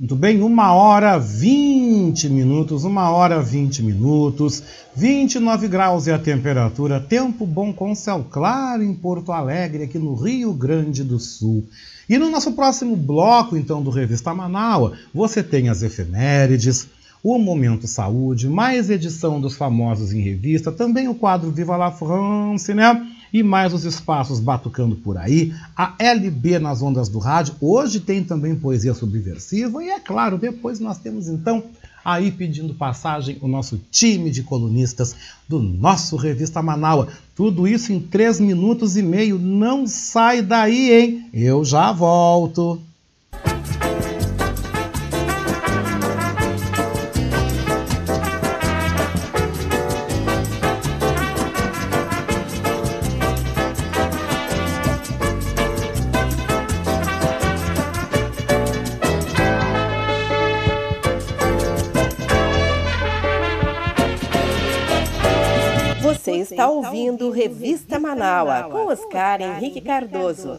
Muito bem, uma hora vinte minutos, uma hora vinte minutos, 29 graus é a temperatura, tempo bom com céu claro em Porto Alegre, aqui no Rio Grande do Sul. E no nosso próximo bloco, então, do Revista Manaua, você tem as efemérides, o Momento Saúde, mais edição dos famosos em revista, também o quadro Viva la France, né? E mais os espaços batucando por aí, a LB nas ondas do rádio. Hoje tem também poesia subversiva e é claro, depois nós temos então aí pedindo passagem o nosso time de colunistas do nosso Revista Manaua. Tudo isso em três minutos e meio. Não sai daí, hein? Eu já volto. Ouvindo Revista Manaua com Oscar Henrique Cardoso.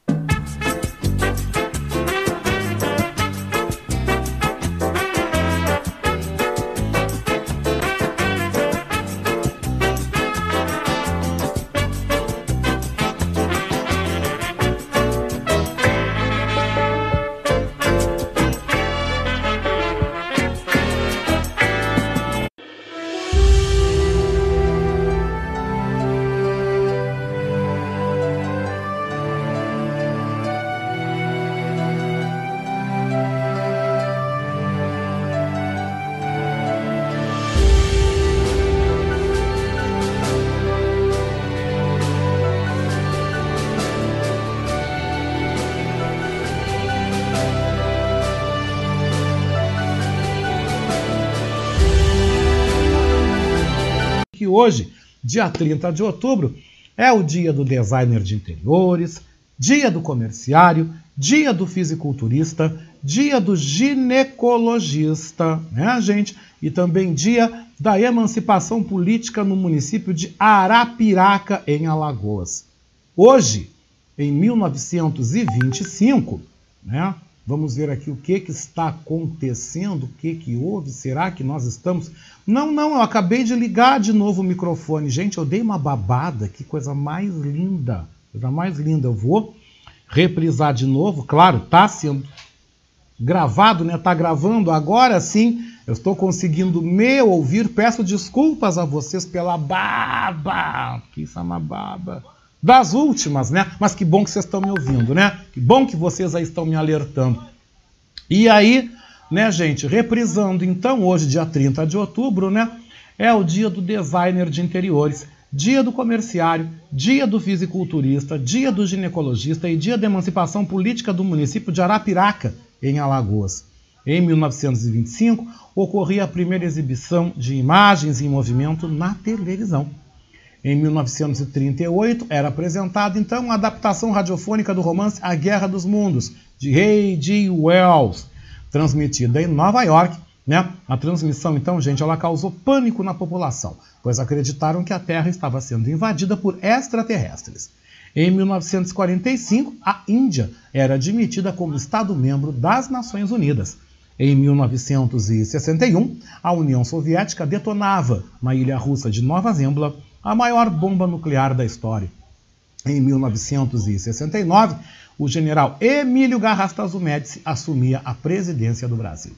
Hoje, dia 30 de outubro, é o dia do designer de interiores, dia do comerciário, dia do fisiculturista, dia do ginecologista, né, gente? E também dia da emancipação política no município de Arapiraca, em Alagoas. Hoje, em 1925, né? Vamos ver aqui o que, que está acontecendo, o que, que houve, será que nós estamos. Não, não, eu acabei de ligar de novo o microfone. Gente, eu dei uma babada, que coisa mais linda. Coisa mais linda. Eu vou reprisar de novo, claro, está sendo gravado, né? Está gravando agora sim. Eu estou conseguindo me ouvir. Peço desculpas a vocês pela baba. Que isso é uma baba. Das últimas, né? Mas que bom que vocês estão me ouvindo, né? Que bom que vocês aí estão me alertando. E aí, né, gente, reprisando então, hoje, dia 30 de outubro, né? É o dia do designer de interiores dia do comerciário, dia do fisiculturista, dia do ginecologista e dia da emancipação política do município de Arapiraca, em Alagoas. Em 1925, ocorria a primeira exibição de imagens em movimento na televisão. Em 1938, era apresentada então uma adaptação radiofônica do romance A Guerra dos Mundos, de H.G. Wells, transmitida em Nova York né? A transmissão, então, gente, ela causou pânico na população, pois acreditaram que a Terra estava sendo invadida por extraterrestres. Em 1945, a Índia era admitida como Estado-membro das Nações Unidas. Em 1961, a União Soviética detonava, na ilha russa de Nova Zembla, a maior bomba nuclear da história. Em 1969, o general Emílio Garrastazu Médici assumia a presidência do Brasil.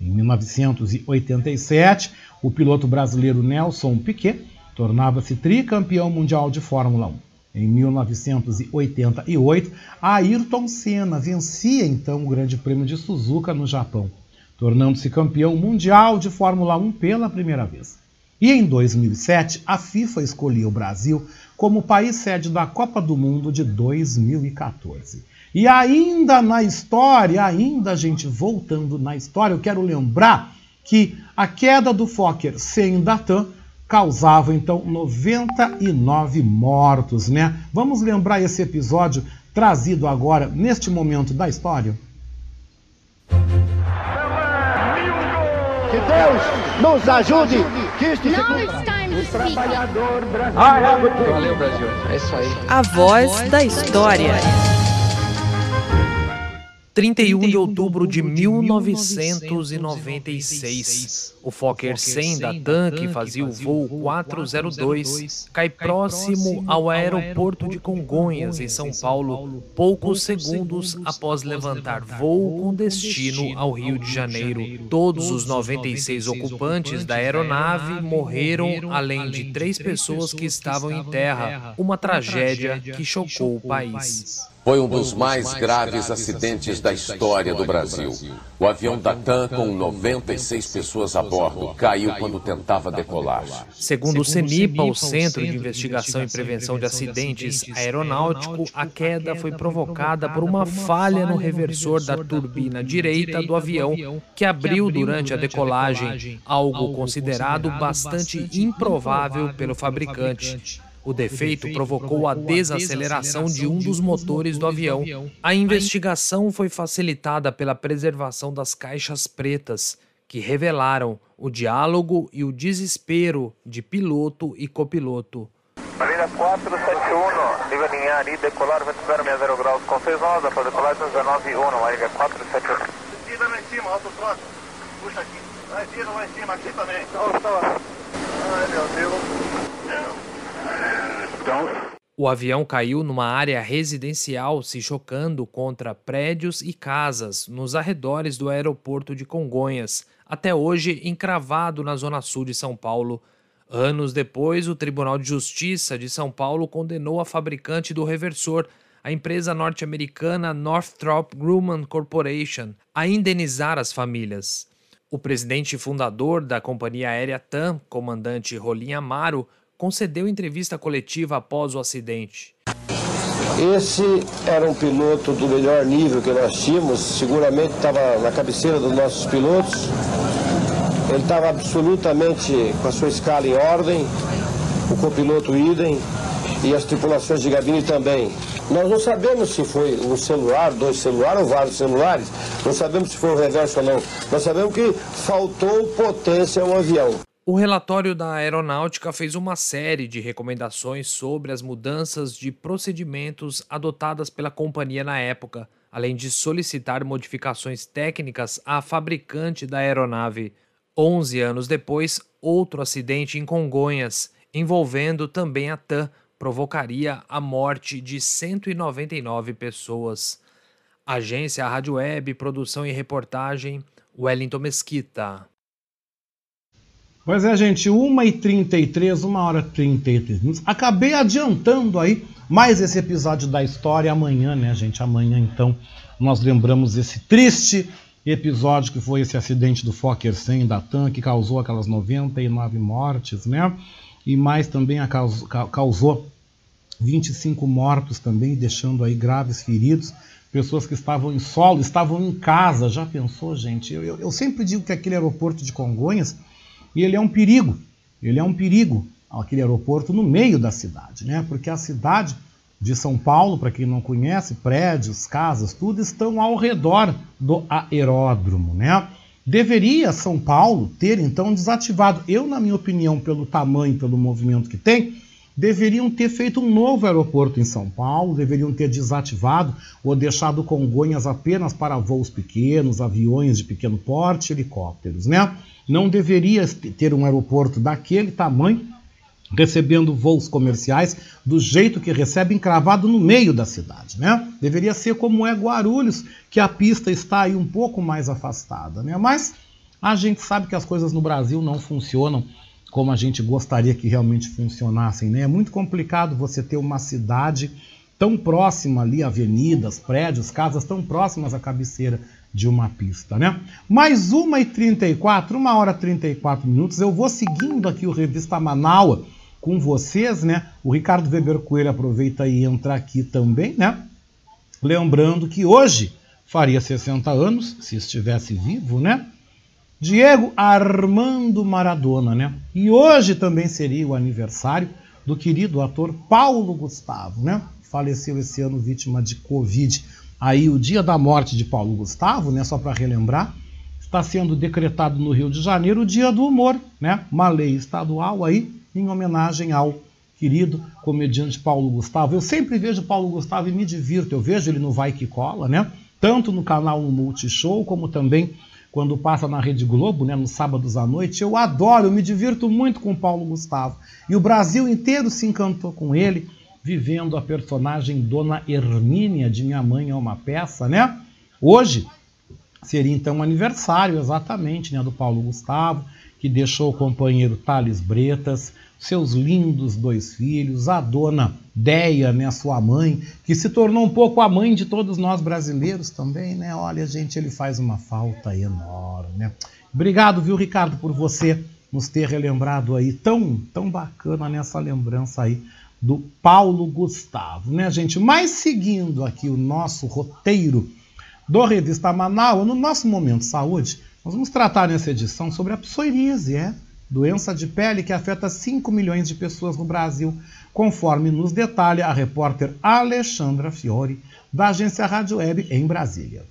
Em 1987, o piloto brasileiro Nelson Piquet tornava-se tricampeão mundial de Fórmula 1. Em 1988, Ayrton Senna vencia então o Grande Prêmio de Suzuka no Japão, tornando-se campeão mundial de Fórmula 1 pela primeira vez. E em 2007, a FIFA escolheu o Brasil como país sede da Copa do Mundo de 2014. E ainda na história, ainda, gente, voltando na história, eu quero lembrar que a queda do Fokker sem Datan causava então 99 mortos, né? Vamos lembrar esse episódio trazido agora neste momento da história? Que Deus nos ajude, que este o trabalhador brasileiro. Valeu, Brasil. É isso aí. A voz da história. 31 de outubro de 1996, o Fokker 100 da TAM, que fazia o voo 402, cai próximo ao aeroporto de Congonhas, em São Paulo, poucos segundos após levantar voo com destino ao Rio de Janeiro. Todos os 96 ocupantes da aeronave morreram, além de três pessoas que estavam em terra, uma tragédia que chocou o país. Foi um dos mais graves acidentes da história do Brasil. O avião da TAM, com 96 pessoas a bordo, caiu quando tentava decolar. Segundo o CENIPA, o Centro de Investigação e Prevenção de Acidentes Aeronáutico, a queda foi provocada por uma falha no reversor da turbina direita do avião, que abriu durante a decolagem, algo considerado bastante improvável pelo fabricante. O defeito provocou a desaceleração de um dos motores do avião. A investigação foi facilitada pela preservação das caixas pretas, que revelaram o diálogo e o desespero de piloto e copiloto. Marinha 471, nível linha ali, decolar, vai esperar 60 graus com 6 horas, após decolagem 191, Marinha 471. Descida lá em cima, alto troço, puxa aqui, lá em cima, lá em cima, aqui também. Ai meu Deus. O avião caiu numa área residencial, se chocando contra prédios e casas nos arredores do aeroporto de Congonhas, até hoje encravado na zona sul de São Paulo. Anos depois, o Tribunal de Justiça de São Paulo condenou a fabricante do reversor, a empresa norte-americana Northrop Grumman Corporation, a indenizar as famílias. O presidente fundador da companhia aérea TAM, comandante Rolim Amaro, concedeu entrevista coletiva após o acidente. Esse era um piloto do melhor nível que nós tínhamos, seguramente estava na cabeceira dos nossos pilotos. Ele estava absolutamente com a sua escala em ordem, o copiloto idem e as tripulações de gabine também. Nós não sabemos se foi um celular, dois celulares ou vários celulares, não sabemos se foi o reverso ou não. Nós sabemos que faltou potência ao avião. O relatório da Aeronáutica fez uma série de recomendações sobre as mudanças de procedimentos adotadas pela companhia na época, além de solicitar modificações técnicas à fabricante da aeronave. Onze anos depois, outro acidente em Congonhas, envolvendo também a TAM, provocaria a morte de 199 pessoas. Agência Rádio Web, produção e reportagem, Wellington Mesquita. Pois é, gente, 1h33, 1 hora e 33 minutos. Acabei adiantando aí mais esse episódio da história amanhã, né, gente? Amanhã, então, nós lembramos esse triste episódio que foi esse acidente do Fokker 100 da TAM, que causou aquelas 99 mortes, né? E mais também causou 25 mortos também, deixando aí graves feridos. Pessoas que estavam em solo, estavam em casa. Já pensou, gente? Eu, eu, eu sempre digo que aquele aeroporto de Congonhas e ele é um perigo, ele é um perigo, aquele aeroporto no meio da cidade, né? Porque a cidade de São Paulo, para quem não conhece, prédios, casas, tudo estão ao redor do aeródromo, né? Deveria São Paulo ter então desativado. Eu, na minha opinião, pelo tamanho, pelo movimento que tem, deveriam ter feito um novo aeroporto em São Paulo, deveriam ter desativado ou deixado Congonhas apenas para voos pequenos, aviões de pequeno porte, helicópteros, né? Não deveria ter um aeroporto daquele tamanho recebendo voos comerciais do jeito que recebe encravado no meio da cidade, né? Deveria ser como é Guarulhos, que a pista está aí um pouco mais afastada, né? Mas a gente sabe que as coisas no Brasil não funcionam como a gente gostaria que realmente funcionassem. Né? É muito complicado você ter uma cidade tão próxima ali, avenidas, prédios, casas tão próximas à cabeceira de uma pista, né? Mais uma e 34, uma hora e 34 minutos, eu vou seguindo aqui o Revista Manaua com vocês, né? O Ricardo Weber Coelho aproveita e entra aqui também, né? Lembrando que hoje faria 60 anos, se estivesse vivo, né? Diego Armando Maradona, né? E hoje também seria o aniversário do querido ator Paulo Gustavo, né? Faleceu esse ano vítima de Covid. Aí o dia da morte de Paulo Gustavo, né? Só para relembrar, está sendo decretado no Rio de Janeiro o Dia do Humor, né? Uma lei estadual aí em homenagem ao querido comediante Paulo Gustavo. Eu sempre vejo Paulo Gustavo e me divirto. Eu vejo ele no Vai Que Cola, né? Tanto no canal Multishow como também quando passa na Rede Globo, né, nos sábados à noite. Eu adoro, eu me divirto muito com Paulo Gustavo. E o Brasil inteiro se encantou com ele, vivendo a personagem Dona Hermínia de Minha Mãe é uma Peça, né? Hoje seria então o aniversário exatamente né, do Paulo Gustavo, que deixou o companheiro Thales Bretas, seus lindos dois filhos, a dona Deia, né, sua mãe, que se tornou um pouco a mãe de todos nós brasileiros também, né? Olha, gente, ele faz uma falta enorme, né? Obrigado, viu, Ricardo, por você nos ter relembrado aí tão, tão bacana nessa lembrança aí do Paulo Gustavo, né, gente? Mas seguindo aqui o nosso roteiro do Revista Manaus, no nosso Momento Saúde, nós vamos tratar nessa edição sobre a psoríase, é? doença de pele que afeta 5 milhões de pessoas no Brasil, conforme nos detalha a repórter Alexandra Fiore, da agência Rádio Web em Brasília.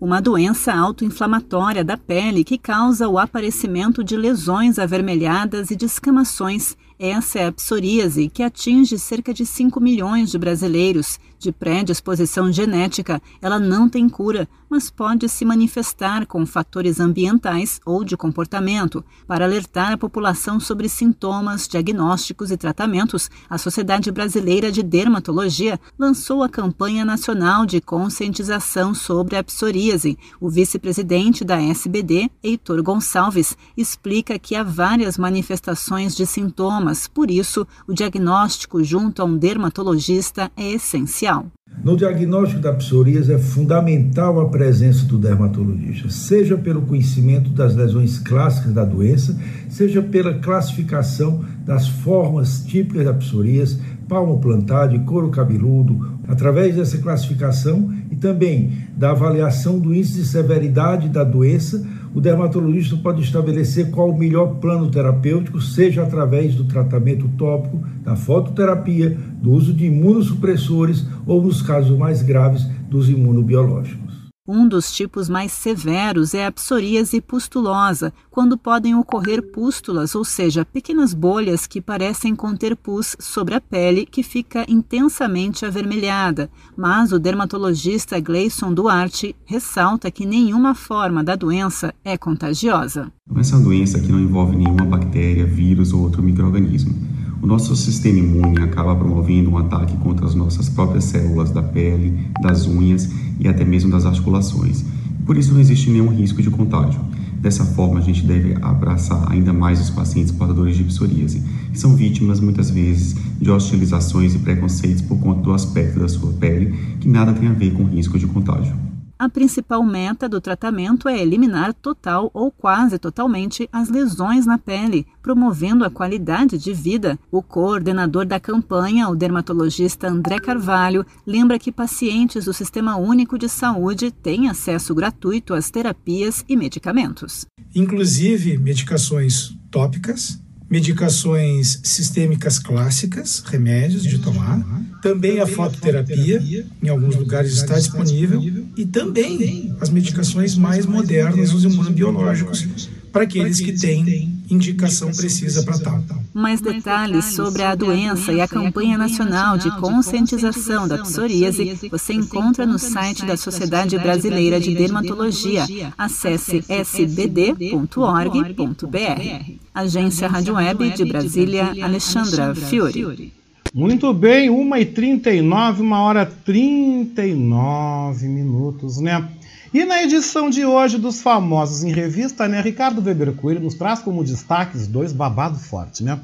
uma doença autoinflamatória da pele que causa o aparecimento de lesões avermelhadas e descamações essa é a psoríase, que atinge cerca de 5 milhões de brasileiros. De predisposição genética, ela não tem cura, mas pode se manifestar com fatores ambientais ou de comportamento. Para alertar a população sobre sintomas, diagnósticos e tratamentos, a Sociedade Brasileira de Dermatologia lançou a campanha nacional de conscientização sobre a psoríase. O vice-presidente da SBD, Heitor Gonçalves, explica que há várias manifestações de sintomas por isso, o diagnóstico junto a um dermatologista é essencial. No diagnóstico da psoríase é fundamental a presença do dermatologista, seja pelo conhecimento das lesões clássicas da doença, seja pela classificação das formas típicas da psoríase, palmo plantado e couro cabeludo. Através dessa classificação, também da avaliação do índice de severidade da doença, o dermatologista pode estabelecer qual o melhor plano terapêutico, seja através do tratamento tópico, da fototerapia, do uso de imunossupressores ou, nos casos mais graves, dos imunobiológicos. Um dos tipos mais severos é a psoríase pustulosa, quando podem ocorrer pústulas, ou seja, pequenas bolhas que parecem conter pus sobre a pele que fica intensamente avermelhada. Mas o dermatologista Gleison Duarte ressalta que nenhuma forma da doença é contagiosa. Essa doença aqui não envolve nenhuma bactéria, vírus ou outro microorganismo. O nosso sistema imune acaba promovendo um ataque contra as nossas próprias células da pele, das unhas e até mesmo das articulações. Por isso não existe nenhum risco de contágio. Dessa forma, a gente deve abraçar ainda mais os pacientes portadores de psoríase, que são vítimas muitas vezes de hostilizações e preconceitos por conta do aspecto da sua pele, que nada tem a ver com risco de contágio. A principal meta do tratamento é eliminar total ou quase totalmente as lesões na pele, promovendo a qualidade de vida. O coordenador da campanha, o dermatologista André Carvalho, lembra que pacientes do Sistema Único de Saúde têm acesso gratuito às terapias e medicamentos. Inclusive medicações tópicas, medicações sistêmicas clássicas, remédios de tomar, também a fototerapia, em alguns lugares está disponível, e também as medicações mais modernas, os imunobiológicos, para aqueles que têm indicação precisa para tal. Mais detalhes sobre a doença e a campanha nacional de conscientização da psoríase você encontra no site da Sociedade Brasileira de Dermatologia. Acesse sbd.org.br. Agência Rádio Web de Brasília, Alexandra Fiore. Muito bem, 1h39, uma hora 39 minutos, né? E na edição de hoje dos Famosos em Revista, né, Ricardo Weber Coelho nos traz como destaques dois babados fortes, né?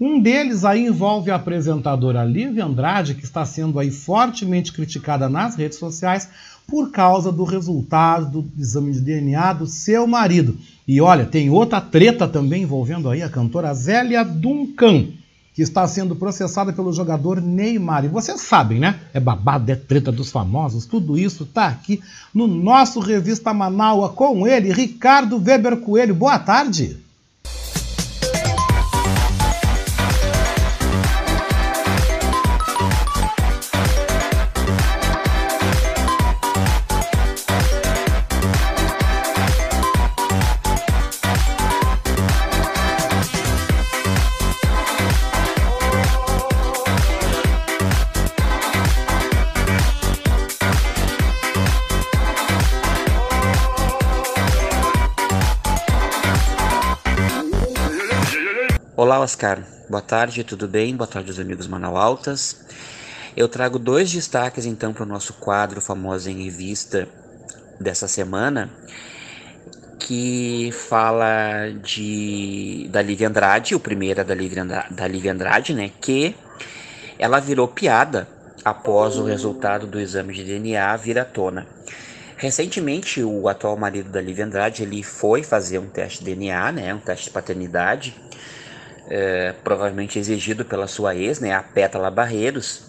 Um deles aí envolve a apresentadora Lívia Andrade, que está sendo aí fortemente criticada nas redes sociais por causa do resultado do exame de DNA do seu marido. E olha, tem outra treta também envolvendo aí a cantora Zélia Duncan que está sendo processada pelo jogador Neymar. E vocês sabem, né? É babado, é treta dos famosos, tudo isso está aqui no nosso Revista Manaua com ele, Ricardo Weber Coelho. Boa tarde. Olá, Oscar. Boa tarde, tudo bem? Boa tarde, os amigos Manaualtas. Eu trago dois destaques então para o nosso quadro famoso em revista dessa semana, que fala de da Lívia Andrade, o primeiro é da Lívia Andrade, da Lívia Andrade, né, que ela virou piada após o resultado do exame de DNA vir à tona. Recentemente, o atual marido da Lívia Andrade, ele foi fazer um teste de DNA, né, um teste de paternidade, é, provavelmente exigido pela sua ex, né, a Pétala Barreiros.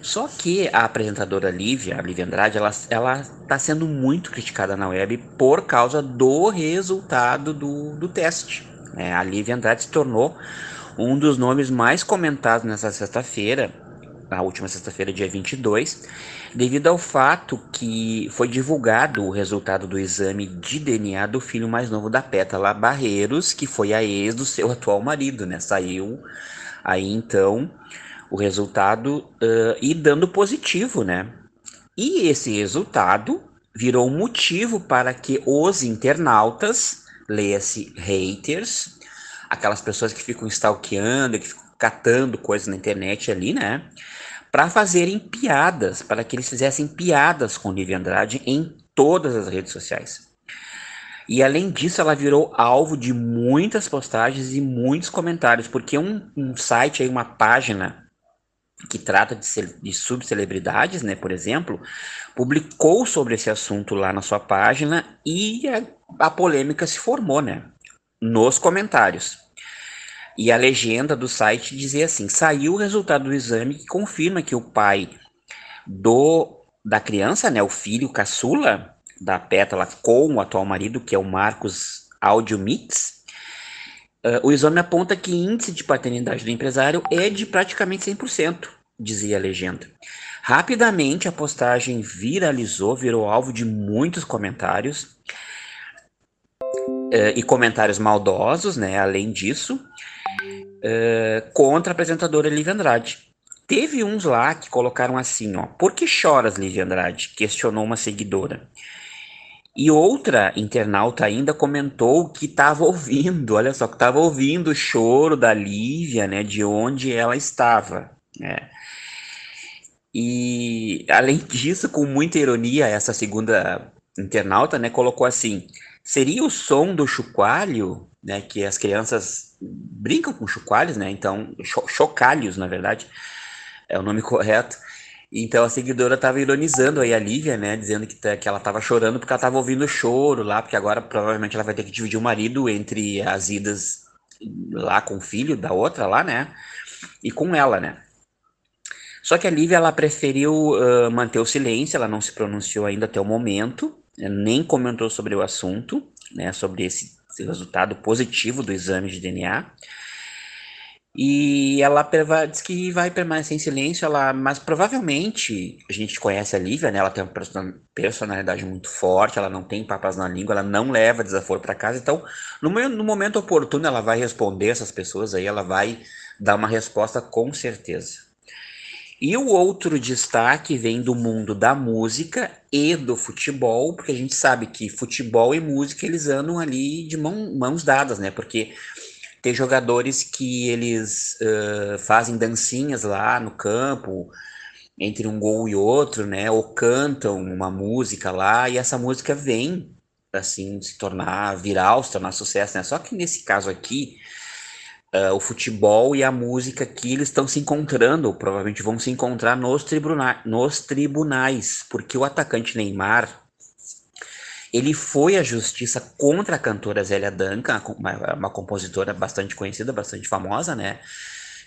Só que a apresentadora Lívia, a Lívia Andrade, ela está sendo muito criticada na web por causa do resultado do, do teste. Né? A Lívia Andrade se tornou um dos nomes mais comentados nessa sexta-feira, na última sexta-feira, dia 22, devido ao fato que foi divulgado o resultado do exame de DNA do filho mais novo da Pétala Barreiros, que foi a ex do seu atual marido, né? Saiu aí então o resultado uh, e dando positivo, né? E esse resultado virou um motivo para que os internautas, leia-se haters, aquelas pessoas que ficam stalkeando, que ficam catando coisas na internet ali, né? Para fazerem piadas, para que eles fizessem piadas com Lívia Andrade em todas as redes sociais. E além disso, ela virou alvo de muitas postagens e muitos comentários, porque um, um site aí, uma página que trata de, de subcelebridades, né, por exemplo, publicou sobre esse assunto lá na sua página e a, a polêmica se formou, né, nos comentários. E a legenda do site dizia assim: saiu o resultado do exame que confirma que o pai do da criança, né, o filho caçula da Pétala com o atual marido, que é o Marcos Audio Mix, uh, o exame aponta que índice de paternidade do empresário é de praticamente 100%, dizia a legenda. Rapidamente a postagem viralizou, virou alvo de muitos comentários uh, e comentários maldosos, né? Além disso, uh, contra a apresentadora Lívia Andrade. Teve uns lá que colocaram assim, ó, por que choras, Lívia Andrade? Questionou uma seguidora. E outra internauta ainda comentou que estava ouvindo, olha só, que estava ouvindo o choro da Lívia, né, de onde ela estava, né. E além disso, com muita ironia, essa segunda internauta, né, colocou assim: seria o som do chocalho, né, que as crianças brincam com chocalhos, né, então cho chocalhos, na verdade, é o nome correto. Então a seguidora estava ironizando aí a Lívia, né? Dizendo que, que ela estava chorando porque ela estava ouvindo choro lá, porque agora provavelmente ela vai ter que dividir o marido entre as idas lá com o filho da outra lá, né? E com ela, né? Só que a Lívia ela preferiu uh, manter o silêncio, ela não se pronunciou ainda até o momento, nem comentou sobre o assunto, né? Sobre esse, resultado positivo do exame de DNA. E ela diz que vai permanecer em silêncio, ela, mas provavelmente a gente conhece a Lívia, né? Ela tem uma personalidade muito forte, ela não tem papas na língua, ela não leva desaforo para casa. Então, no, no momento oportuno, ela vai responder essas pessoas aí, ela vai dar uma resposta com certeza. E o outro destaque vem do mundo da música e do futebol, porque a gente sabe que futebol e música eles andam ali de mão, mãos dadas, né? Porque tem jogadores que eles uh, fazem dancinhas lá no campo, entre um gol e outro, né? Ou cantam uma música lá, e essa música vem, assim, se tornar viral, se tornar sucesso, né? Só que nesse caso aqui, uh, o futebol e a música aqui, eles estão se encontrando, provavelmente vão se encontrar nos, tribuna nos tribunais, porque o atacante Neymar, ele foi à justiça contra a cantora Zélia Duncan, uma, uma compositora bastante conhecida, bastante famosa, né?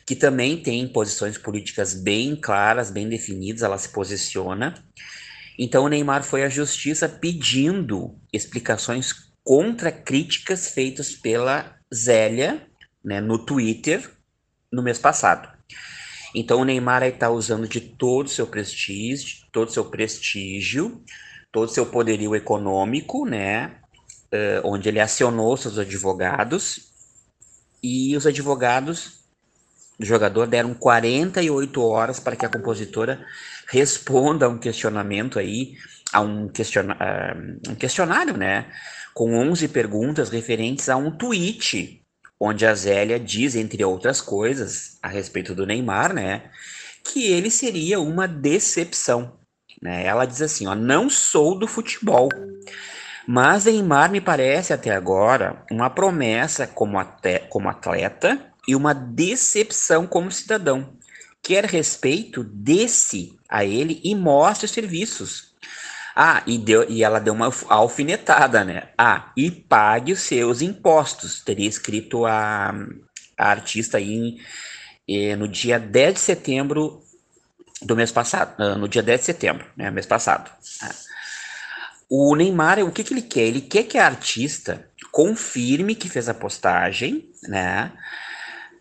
Que também tem posições políticas bem claras, bem definidas, ela se posiciona. Então o Neymar foi à justiça pedindo explicações contra críticas feitas pela Zélia né, no Twitter no mês passado. Então o Neymar está usando de todo o seu prestígio, todo o seu prestígio todo o seu poderio econômico, né? Uh, onde ele acionou seus advogados e os advogados do jogador deram 48 horas para que a compositora responda a um questionamento aí, a um, uh, um questionário, né? Com 11 perguntas referentes a um tweet onde a Zélia diz, entre outras coisas, a respeito do Neymar, né? Que ele seria uma decepção. Né? Ela diz assim: ó, não sou do futebol, mas Neymar me parece até agora uma promessa como, como atleta e uma decepção como cidadão. Quer respeito, desse a ele e mostre os serviços. Ah, e, deu, e ela deu uma alfinetada, né? Ah, e pague os seus impostos. Teria escrito a, a artista aí eh, no dia 10 de setembro do mês passado, ah, no dia 10 de setembro, né, mês passado. É. O Neymar, o que, que ele quer? Ele quer que a artista confirme que fez a postagem, né?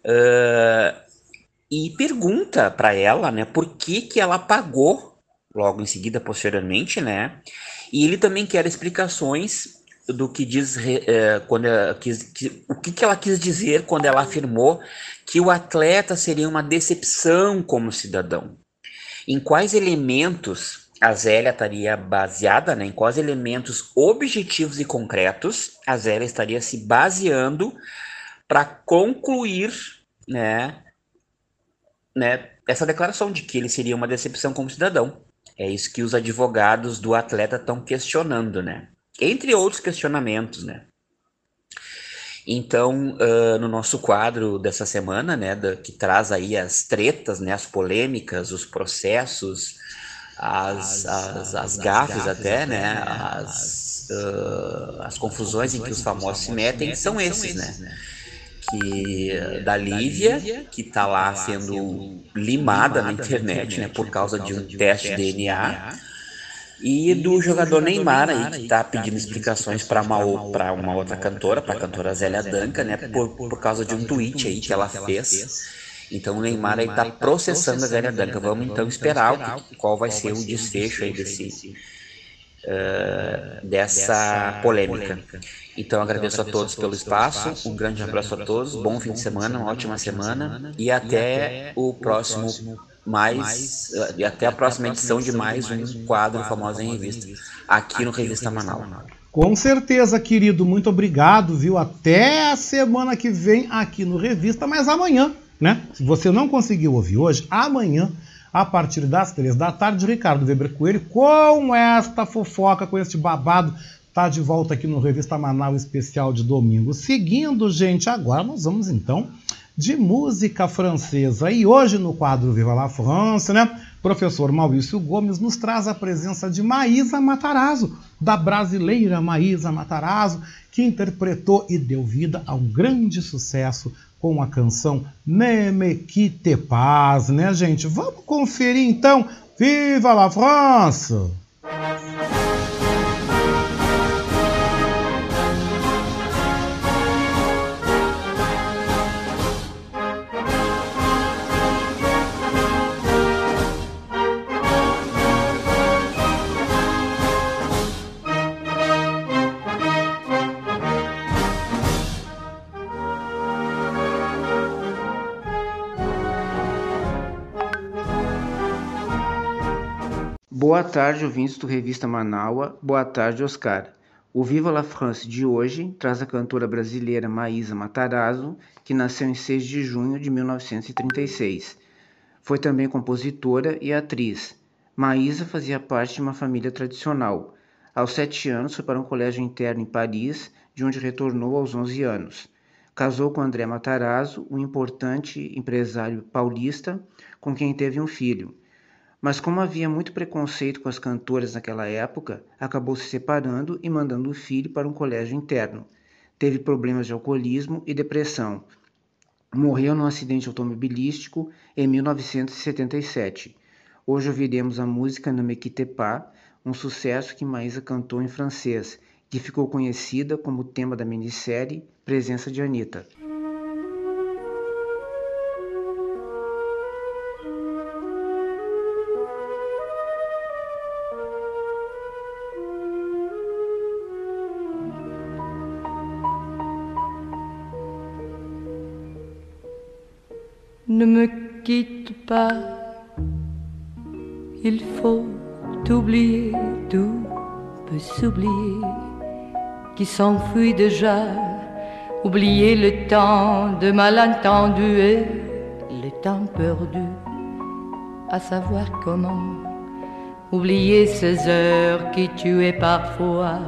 Uh, e pergunta para ela, né, por que que ela pagou logo em seguida, posteriormente, né? E ele também quer explicações do que diz uh, quando ela quis, que, o que, que ela quis dizer quando ela afirmou que o atleta seria uma decepção como cidadão em quais elementos a Zélia estaria baseada, né? Em quais elementos objetivos e concretos a Zélia estaria se baseando para concluir, né, né, essa declaração de que ele seria uma decepção como cidadão. É isso que os advogados do atleta estão questionando, né? Entre outros questionamentos, né? Então, uh, no nosso quadro dessa semana, né, da, que traz aí as tretas, né, as polêmicas, os processos, as, as, as, gafes até, né, as, uh, as confusões em que os famosos se metem, são esses, né? né? Que, da Lívia, que está lá sendo limada na internet, né, por causa de um teste de DNA, E do jogador Neymar aí, que tá pedindo explicações para uma, uma outra cantora, para a cantora Zélia Duncan, né, por, por causa de um tweet aí que ela fez. Então o Neymar aí tá processando a Zélia Duncan. Vamos então esperar o, qual vai ser o desfecho aí desse, uh, dessa polêmica. Então agradeço a todos pelo espaço, um grande abraço a todos, bom fim de semana, uma ótima semana. e até o próximo mais e até a próxima edição de mais um quadro famoso em revista aqui no Revista Manaus. Com certeza, querido, muito obrigado, viu? Até a semana que vem aqui no Revista, mas amanhã, né? Se você não conseguiu ouvir hoje, amanhã, a partir das três da tarde, Ricardo Weber Coelho, com esta fofoca, com este babado, tá de volta aqui no Revista Manaus especial de domingo. Seguindo, gente, agora nós vamos então de música francesa. E hoje no quadro Viva la France, né? Professor Maurício Gomes nos traz a presença de Maísa Matarazzo, da brasileira Maísa Matarazzo, que interpretou e deu vida a um grande sucesso com a canção Neme Quitte Paz, né, gente? Vamos conferir então. Viva la France! Boa tarde, ouvintes do Revista Manaua. Boa tarde, Oscar. O Viva la France de hoje traz a cantora brasileira Maísa Matarazzo, que nasceu em 6 de junho de 1936. Foi também compositora e atriz. Maísa fazia parte de uma família tradicional. Aos sete anos foi para um colégio interno em Paris, de onde retornou aos 11 anos. Casou com André Matarazzo, um importante empresário paulista, com quem teve um filho. Mas como havia muito preconceito com as cantoras naquela época, acabou se separando e mandando o filho para um colégio interno. Teve problemas de alcoolismo e depressão. Morreu num acidente automobilístico em 1977. Hoje ouviremos a música Ne me quitte pas, um sucesso que Maísa cantou em francês, que ficou conhecida como tema da minissérie Presença de Anitta. Ne me quitte pas, il faut oublier, tout peut s'oublier, qui s'enfuit déjà, oublier le temps de malentendu et le temps perdu, à savoir comment, oublier ces heures qui tuaient parfois,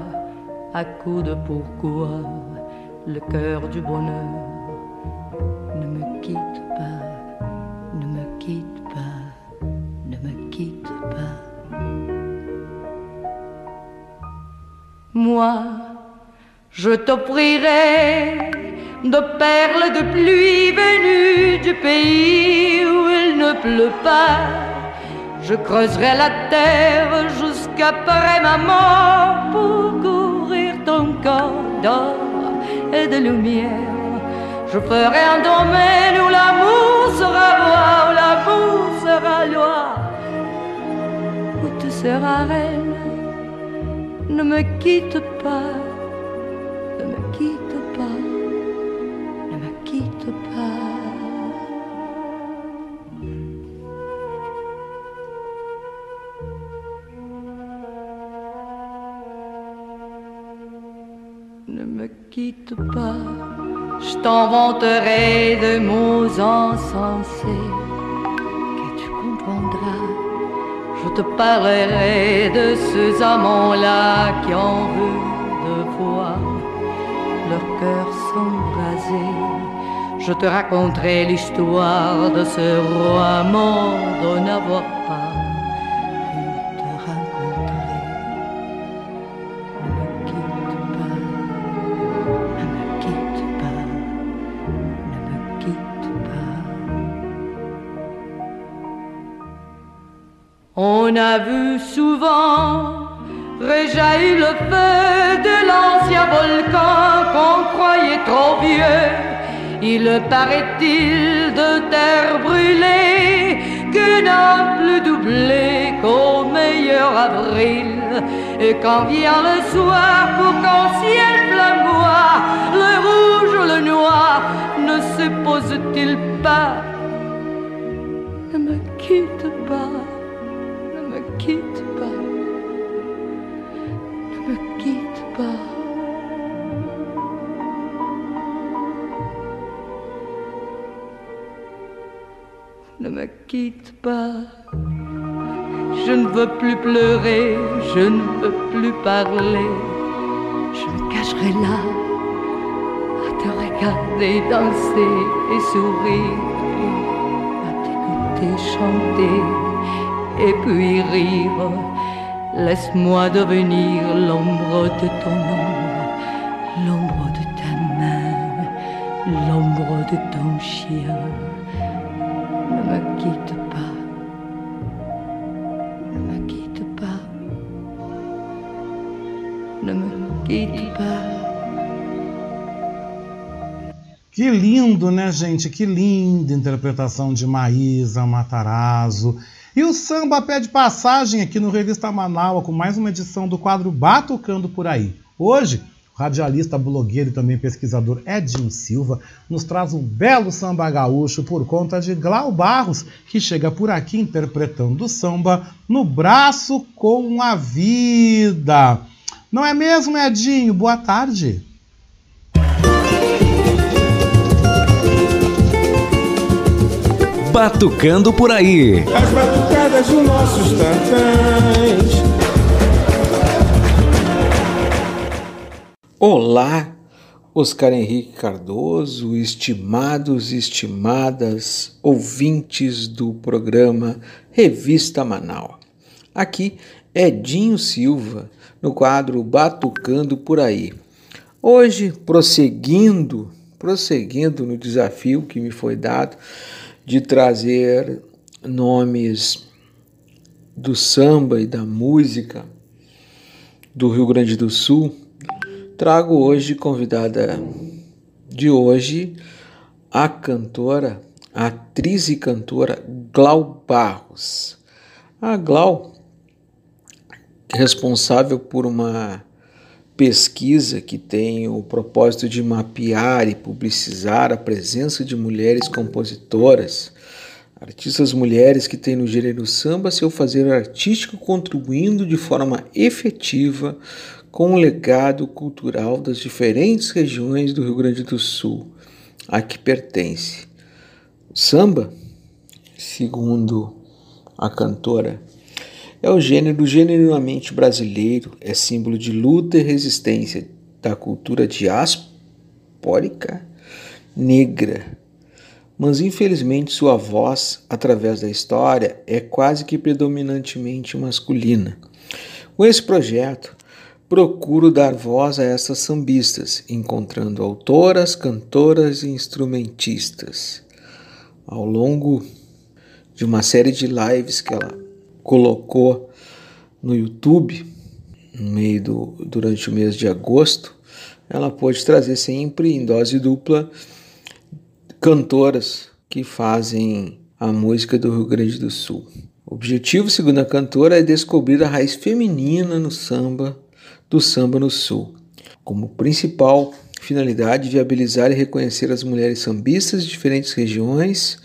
à coup de pourquoi, le cœur du bonheur. Moi, je t'offrirai de perles de pluie venues du pays où il ne pleut pas. Je creuserai la terre jusqu'après ma mort pour couvrir ton corps d'or et de lumière. Je ferai un domaine où l'amour sera loi, où l'amour sera loi, où tu seras reine. Ne me quitte pas, ne me quitte pas, ne me quitte pas. Ne me quitte pas, je t'inventerai de mots insensés Je te parlerai de ces amants-là qui ont vu de voir leur cœur s'embraser. Je te raconterai l'histoire de ce roi mort de n'avoir pas On a vu souvent réjaillir le feu de l'ancien volcan qu'on croyait trop vieux. Il paraît-il de terre brûlée que n'a plus doublé qu'au meilleur avril. Et quand vient le soir pour qu'en ciel flamboie, le rouge ou le noir ne se pose-t-il pas? Ne me quitte pas quitte pas, ne me quitte pas. Ne me quitte pas. Je ne veux plus pleurer, je ne veux plus parler. Je me cacherai là à te regarder danser et sourire, à t'écouter chanter et puis rire. Laisse-moi devenir l'ombre de ton ombre, l'ombre de ta main, l'ombre de ton chien. Ne me quitte pas, ne me quitte pas, ne me quitte pas. Que lindo, né, gente? Que linda interpretação de Maísa Matarazzo. E o samba pede passagem aqui no Revista Manaus com mais uma edição do quadro Batucando por Aí. Hoje, o radialista, blogueiro e também pesquisador Edinho Silva nos traz um belo samba gaúcho por conta de Glau Barros, que chega por aqui interpretando o samba no braço com a vida. Não é mesmo, Edinho? Boa tarde. Batucando por aí. Dos nossos tantãs. Olá, Oscar Henrique Cardoso, estimados e estimadas ouvintes do programa Revista Manaus. Aqui é Dinho Silva, no quadro Batucando por aí. Hoje, prosseguindo, prosseguindo no desafio que me foi dado de trazer nomes do samba e da música do Rio Grande do Sul, trago hoje convidada de hoje a cantora, atriz e cantora Glau Barros. A Glau, responsável por uma pesquisa que tem o propósito de mapear e publicizar a presença de mulheres compositoras, artistas mulheres que têm no gênero samba seu fazer artístico contribuindo de forma efetiva com o legado cultural das diferentes regiões do Rio Grande do Sul a que pertence. O samba, segundo a cantora é o gênero genuinamente brasileiro, é símbolo de luta e resistência da cultura diaspórica negra. Mas infelizmente sua voz, através da história, é quase que predominantemente masculina. Com esse projeto, procuro dar voz a essas sambistas, encontrando autoras, cantoras e instrumentistas. Ao longo de uma série de lives que ela colocou no YouTube, no meio do, durante o mês de agosto, ela pôde trazer sempre em dose dupla cantoras que fazem a música do Rio Grande do Sul. O objetivo, segundo a cantora, é descobrir a raiz feminina no samba, do samba no Sul, como principal finalidade viabilizar e reconhecer as mulheres sambistas de diferentes regiões,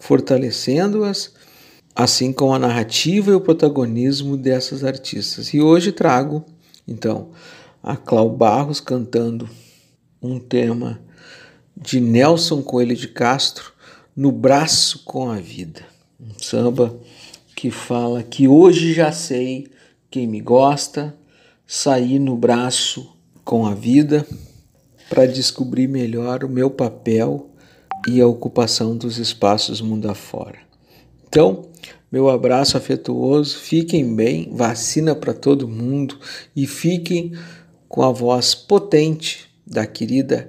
fortalecendo-as assim como a narrativa e o protagonismo dessas artistas. E hoje trago, então, a Clau Barros cantando um tema de Nelson Coelho de Castro, No Braço com a Vida. Um samba que fala que hoje já sei quem me gosta, sair no braço com a vida para descobrir melhor o meu papel e a ocupação dos espaços mundo afora. Então, meu abraço afetuoso, fiquem bem, vacina para todo mundo e fiquem com a voz potente da querida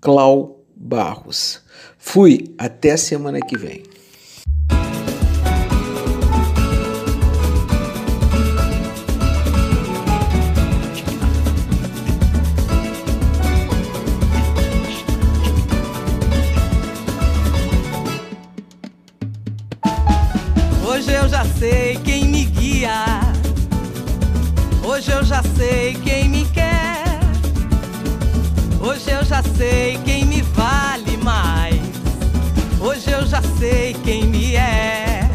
Clau Barros. Fui, até a semana que vem. Hoje eu já sei quem me guia. Hoje eu já sei quem me quer. Hoje eu já sei quem sei quem me é.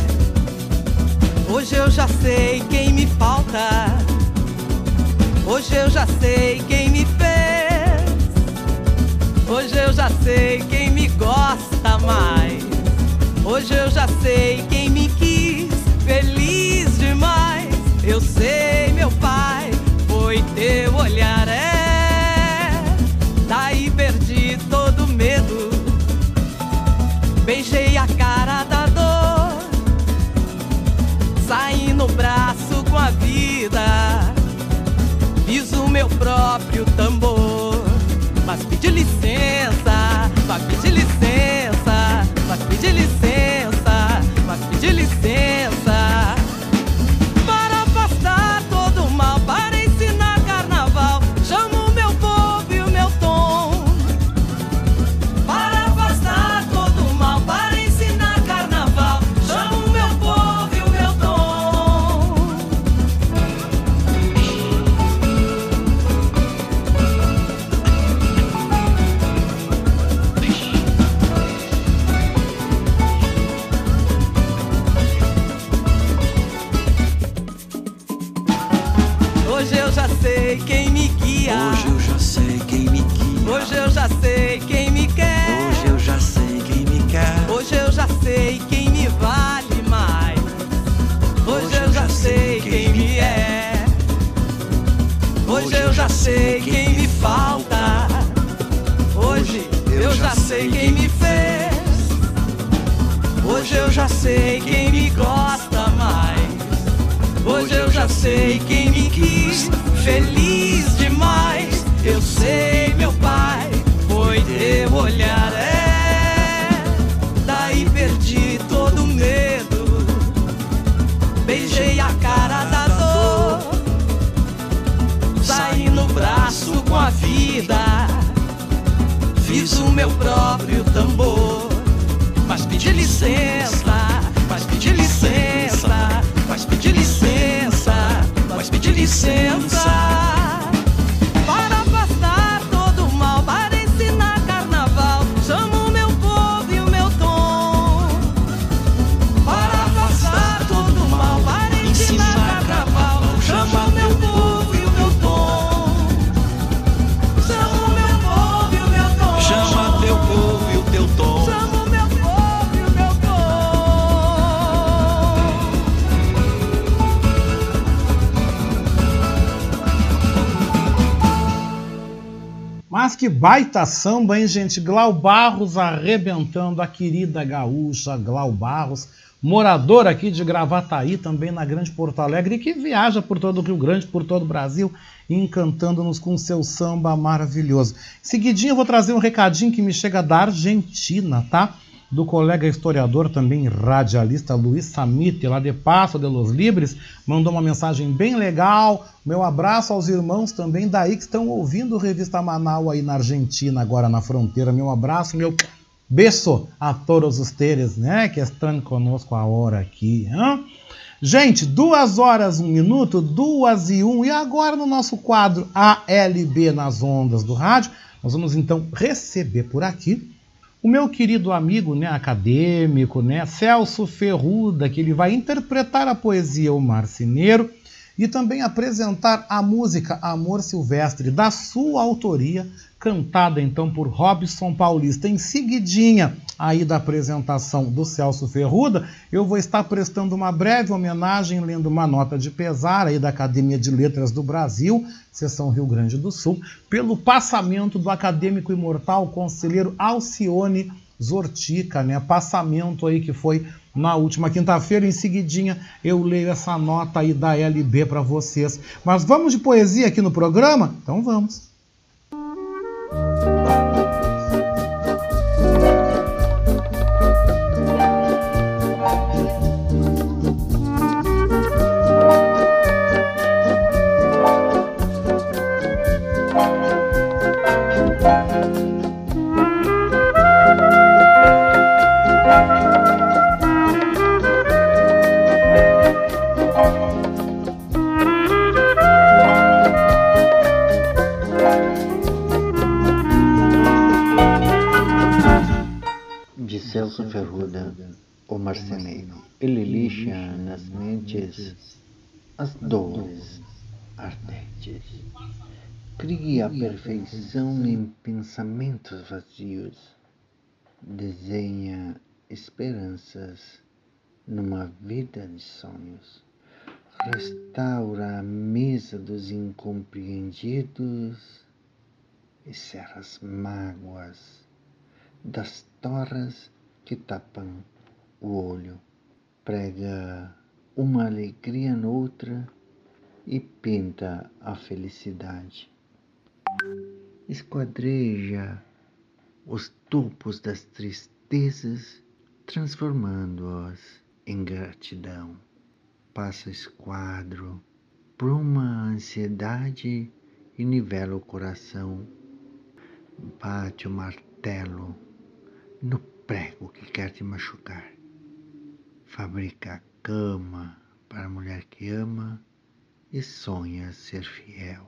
Hoje eu já sei quem me falta. Hoje eu já sei quem me fez. Hoje eu já sei quem me gosta mais. Hoje eu já sei quem me quis. Feliz demais. Eu sei, meu pai, foi teu olhar. É. Daí perdi todo medo. Beijei meu próprio tambor. Mas pedi licença, mas pedi licença, mas pedi licença, mas pedi licença. Baita samba, hein, gente? Glau Barros arrebentando a querida gaúcha Glau Barros, moradora aqui de Gravataí, também na Grande Porto Alegre, que viaja por todo o Rio Grande, por todo o Brasil, encantando-nos com seu samba maravilhoso. Seguidinho eu vou trazer um recadinho que me chega da Argentina, tá? Do colega historiador, também radialista Luiz Samite, lá de Passo de los Libres, mandou uma mensagem bem legal. Meu abraço aos irmãos também daí que estão ouvindo Revista Manaus aí na Argentina, agora na fronteira. Meu abraço, meu beijo a todos os teres, né, que estão conosco a hora aqui. Hein? Gente, duas horas, um minuto, duas e um. E agora no nosso quadro ALB nas ondas do rádio, nós vamos então receber por aqui o meu querido amigo, né, acadêmico, né, Celso Ferruda, que ele vai interpretar a poesia O Marceneiro e também apresentar a música Amor Silvestre, da sua autoria, cantada então por Robson Paulista. Em seguidinha aí da apresentação do Celso Ferruda, eu vou estar prestando uma breve homenagem, lendo uma nota de pesar aí da Academia de Letras do Brasil, seção Rio Grande do Sul, pelo passamento do acadêmico imortal conselheiro Alcione Zortica, né? Passamento aí que foi na última quinta-feira. Em seguidinha eu leio essa nota aí da LB para vocês. Mas vamos de poesia aqui no programa? Então vamos. Marceneiro. Ele lixa nas mentes as dores ardentes. Cria a perfeição em pensamentos vazios. Desenha esperanças numa vida de sonhos. Restaura a mesa dos incompreendidos e cerra as mágoas das torres que tapam o olho. Prega uma alegria noutra e pinta a felicidade. Esquadreja os topos das tristezas, transformando-os em gratidão. Passa esquadro por uma ansiedade e nivela o coração. Bate o martelo no prego que quer te machucar. Fabrica cama para a mulher que ama e sonha ser fiel.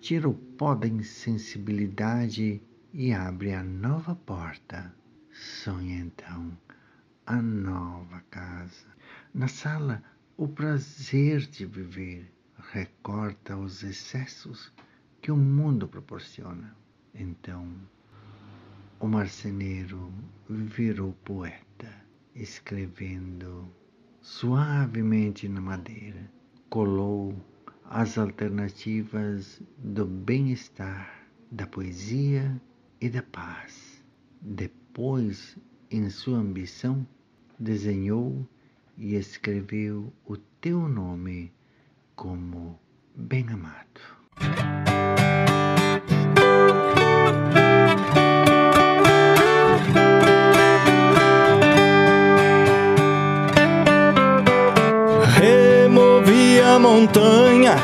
Tira o pó da insensibilidade e abre a nova porta. Sonha então a nova casa. Na sala, o prazer de viver recorta os excessos que o mundo proporciona. Então, o marceneiro virou poeta, escrevendo suavemente na madeira, colou as alternativas do bem-estar, da poesia e da paz. Depois, em sua ambição, desenhou e escreveu o teu nome como bem-amado. Montanha,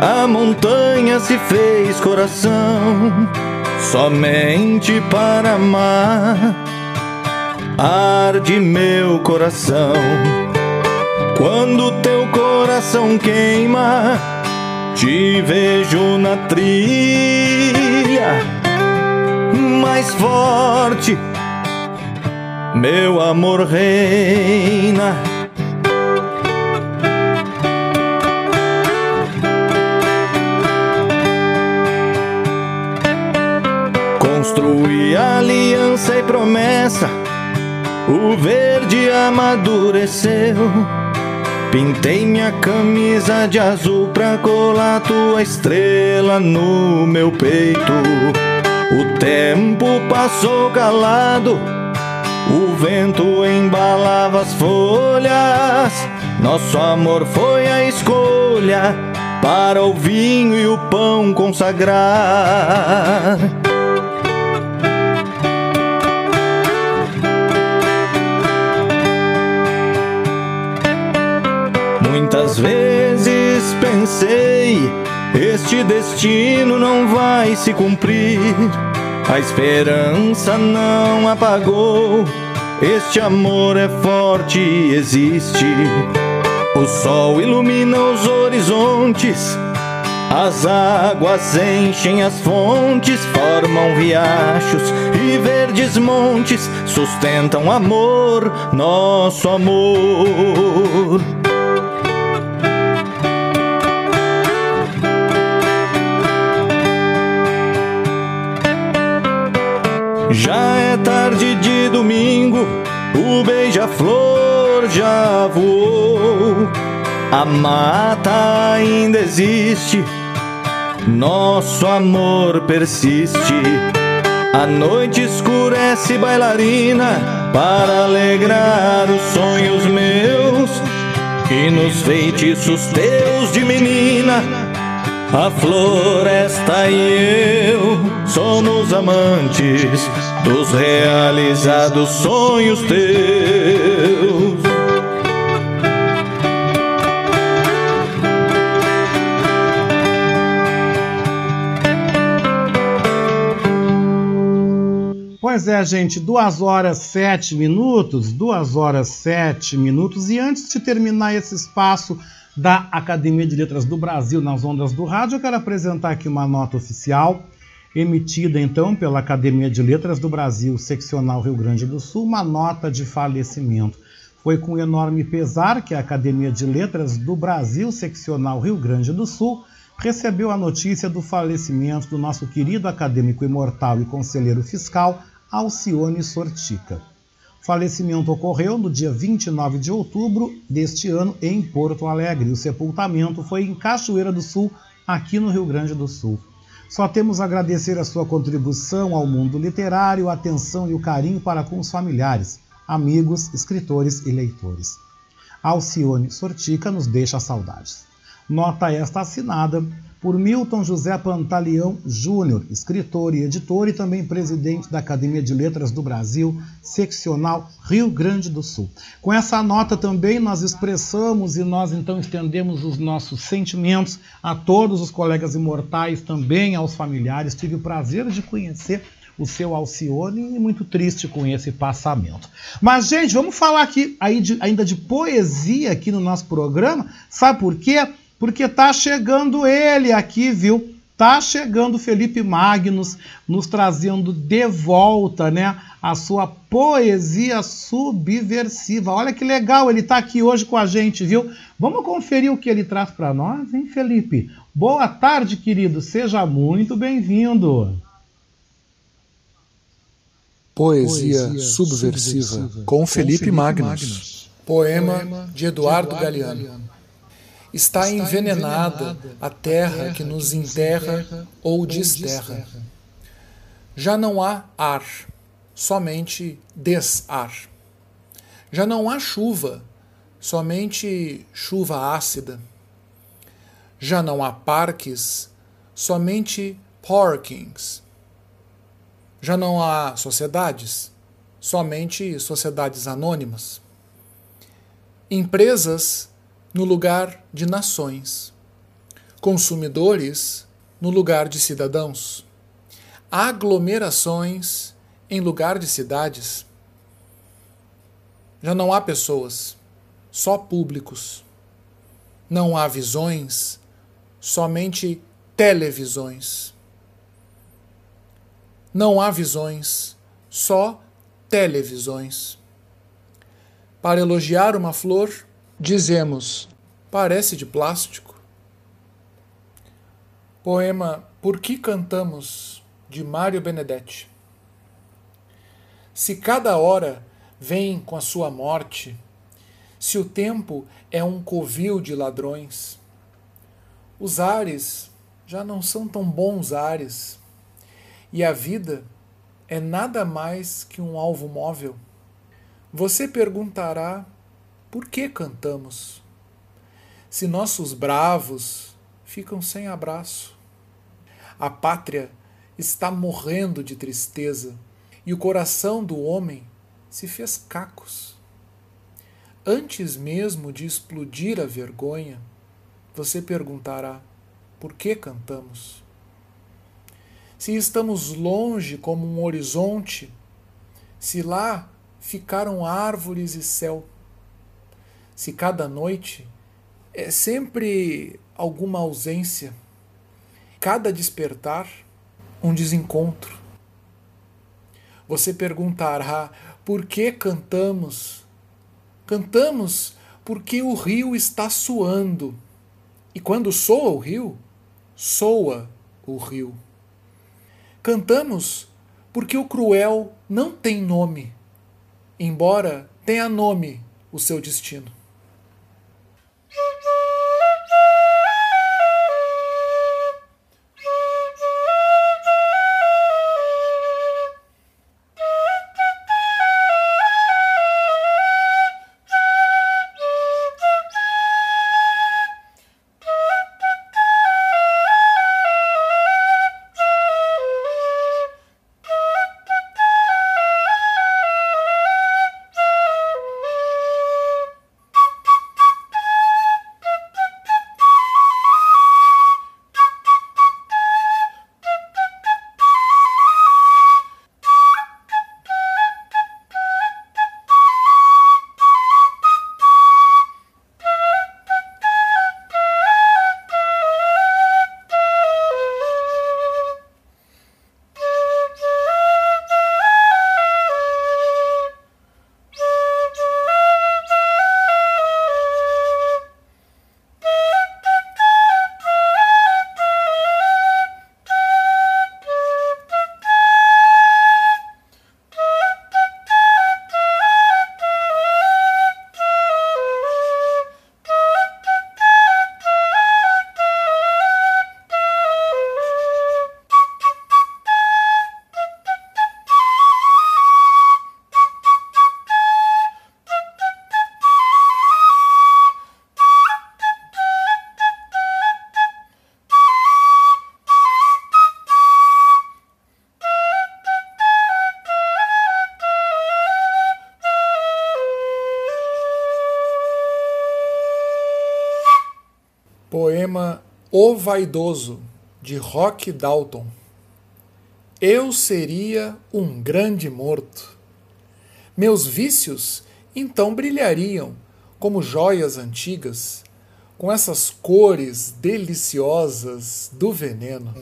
a montanha se fez coração, somente para amar. Arde meu coração, quando teu coração queima, te vejo na trilha mais forte. Meu amor reina. Construí aliança e promessa, o verde amadureceu. Pintei minha camisa de azul pra colar tua estrela no meu peito. O tempo passou calado, o vento embalava as folhas. Nosso amor foi a escolha para o vinho e o pão consagrar. Muitas vezes pensei, este destino não vai se cumprir. A esperança não apagou, este amor é forte e existe. O sol ilumina os horizontes, as águas enchem as fontes, formam riachos e verdes montes, sustentam amor, nosso amor. Já é tarde de domingo, o beija-flor já voou. A mata ainda existe, nosso amor persiste. A noite escurece bailarina para alegrar os sonhos meus e nos feitiços teus de menina. A floresta e eu somos amantes dos realizados sonhos teus. Pois é, gente, duas horas sete minutos, duas horas sete minutos, e antes de terminar esse espaço da Academia de Letras do Brasil nas ondas do rádio, eu quero apresentar aqui uma nota oficial emitida então pela Academia de Letras do Brasil, seccional Rio Grande do Sul, uma nota de falecimento. Foi com enorme pesar que a Academia de Letras do Brasil, seccional Rio Grande do Sul, recebeu a notícia do falecimento do nosso querido acadêmico imortal e conselheiro fiscal, Alcione Sortica. Falecimento ocorreu no dia 29 de outubro deste ano em Porto Alegre. O sepultamento foi em Cachoeira do Sul, aqui no Rio Grande do Sul. Só temos a agradecer a sua contribuição ao mundo literário, a atenção e o carinho para com os familiares, amigos, escritores e leitores. Alcione Sortica nos deixa saudades. Nota esta assinada por Milton José Pantaleão Júnior, escritor e editor e também presidente da Academia de Letras do Brasil, seccional Rio Grande do Sul. Com essa nota também nós expressamos e nós então estendemos os nossos sentimentos a todos os colegas imortais, também aos familiares. Tive o prazer de conhecer o seu Alcione e muito triste com esse passamento. Mas, gente, vamos falar aqui ainda de poesia aqui no nosso programa. Sabe por quê? Porque tá chegando ele aqui, viu? Tá chegando Felipe Magnus nos trazendo de volta, né, a sua poesia subversiva. Olha que legal, ele tá aqui hoje com a gente, viu? Vamos conferir o que ele traz para nós, hein, Felipe? Boa tarde, querido. Seja muito bem-vindo. Poesia, poesia subversiva, subversiva, com Felipe, Felipe Magnus. Magnus. Poema de Eduardo, Eduardo Galeano. Galeano. Está envenenada a terra que nos enterra ou desterra. Já não há ar, somente desar. Já não há chuva, somente chuva ácida. Já não há parques, somente parkings. Já não há sociedades, somente sociedades anônimas. Empresas no lugar de nações, consumidores no lugar de cidadãos, aglomerações em lugar de cidades. Já não há pessoas, só públicos. Não há visões, somente televisões. Não há visões, só televisões. Para elogiar uma flor, Dizemos, parece de plástico. Poema Por que Cantamos, de Mário Benedetti. Se cada hora vem com a sua morte, se o tempo é um covil de ladrões, os ares já não são tão bons ares, e a vida é nada mais que um alvo móvel. Você perguntará por que cantamos? Se nossos bravos ficam sem abraço. A pátria está morrendo de tristeza e o coração do homem se fez cacos. Antes mesmo de explodir a vergonha, você perguntará: por que cantamos? Se estamos longe como um horizonte, se lá ficaram árvores e céu, se cada noite é sempre alguma ausência, cada despertar um desencontro. Você perguntará por que cantamos? Cantamos porque o rio está suando. E quando soa o rio, soa o rio. Cantamos porque o cruel não tem nome, embora tenha nome o seu destino. O Vaidoso, de Rock Dalton. Eu seria um grande morto. Meus vícios então brilhariam como joias antigas, com essas cores deliciosas do veneno.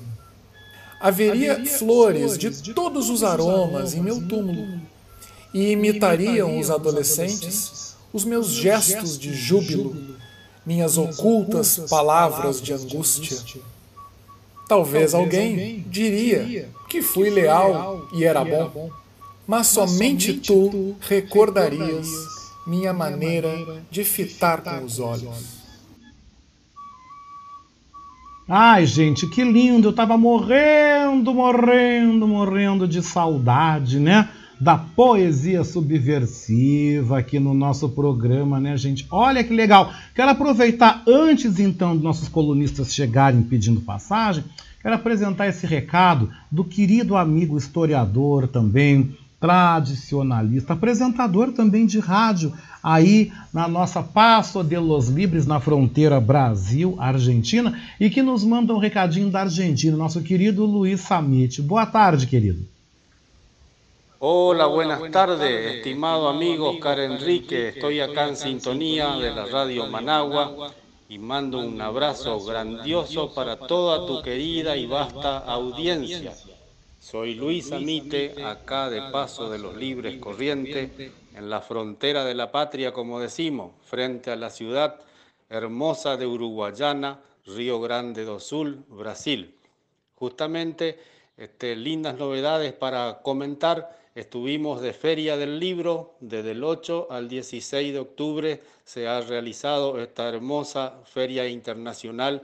Haveria, Haveria flores, flores de, de todos os aromas em meu túmulo, e imitariam os adolescentes os meus gestos de júbilo minhas ocultas palavras de angústia. Talvez alguém diria que fui leal e era bom, mas somente tu recordarias minha maneira de fitar com os olhos. Ai, gente, que lindo! Eu tava morrendo, morrendo, morrendo de saudade, né? Da poesia subversiva aqui no nosso programa, né, gente? Olha que legal. Quero aproveitar antes então dos nossos colunistas chegarem pedindo passagem, quero apresentar esse recado do querido amigo historiador também, tradicionalista, apresentador também de rádio aí na nossa Passo de los Libres na fronteira Brasil-Argentina e que nos manda um recadinho da Argentina, nosso querido Luiz Samit. Boa tarde, querido. Hola, buenas tardes, estimado amigo Oscar Enrique. Estoy acá en sintonía de la radio Managua y mando un abrazo grandioso para toda tu querida y vasta audiencia. Soy Luis Amite, acá de Paso de los Libres Corrientes, en la frontera de la patria, como decimos, frente a la ciudad hermosa de Uruguayana, Río Grande do Sul, Brasil. Justamente, este, lindas novedades para comentar Estuvimos de Feria del Libro, desde el 8 al 16 de octubre se ha realizado esta hermosa feria internacional.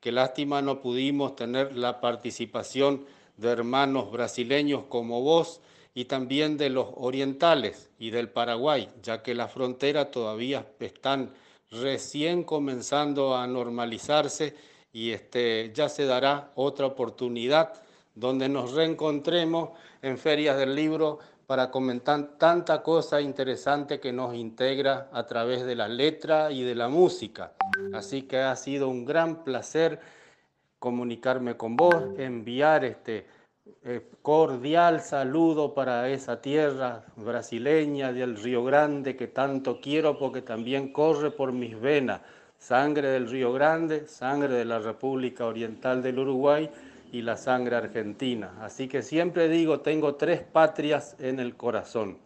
Qué lástima no pudimos tener la participación de hermanos brasileños como vos y también de los orientales y del Paraguay, ya que las fronteras todavía están recién comenzando a normalizarse y este, ya se dará otra oportunidad donde nos reencontremos en ferias del libro para comentar tanta cosa interesante que nos integra a través de la letra y de la música. Así que ha sido un gran placer comunicarme con vos, enviar este eh, cordial saludo para esa tierra brasileña del Río Grande que tanto quiero porque también corre por mis venas. Sangre del Río Grande, sangre de la República Oriental del Uruguay y la sangre argentina. Así que siempre digo, tengo tres patrias en el corazón.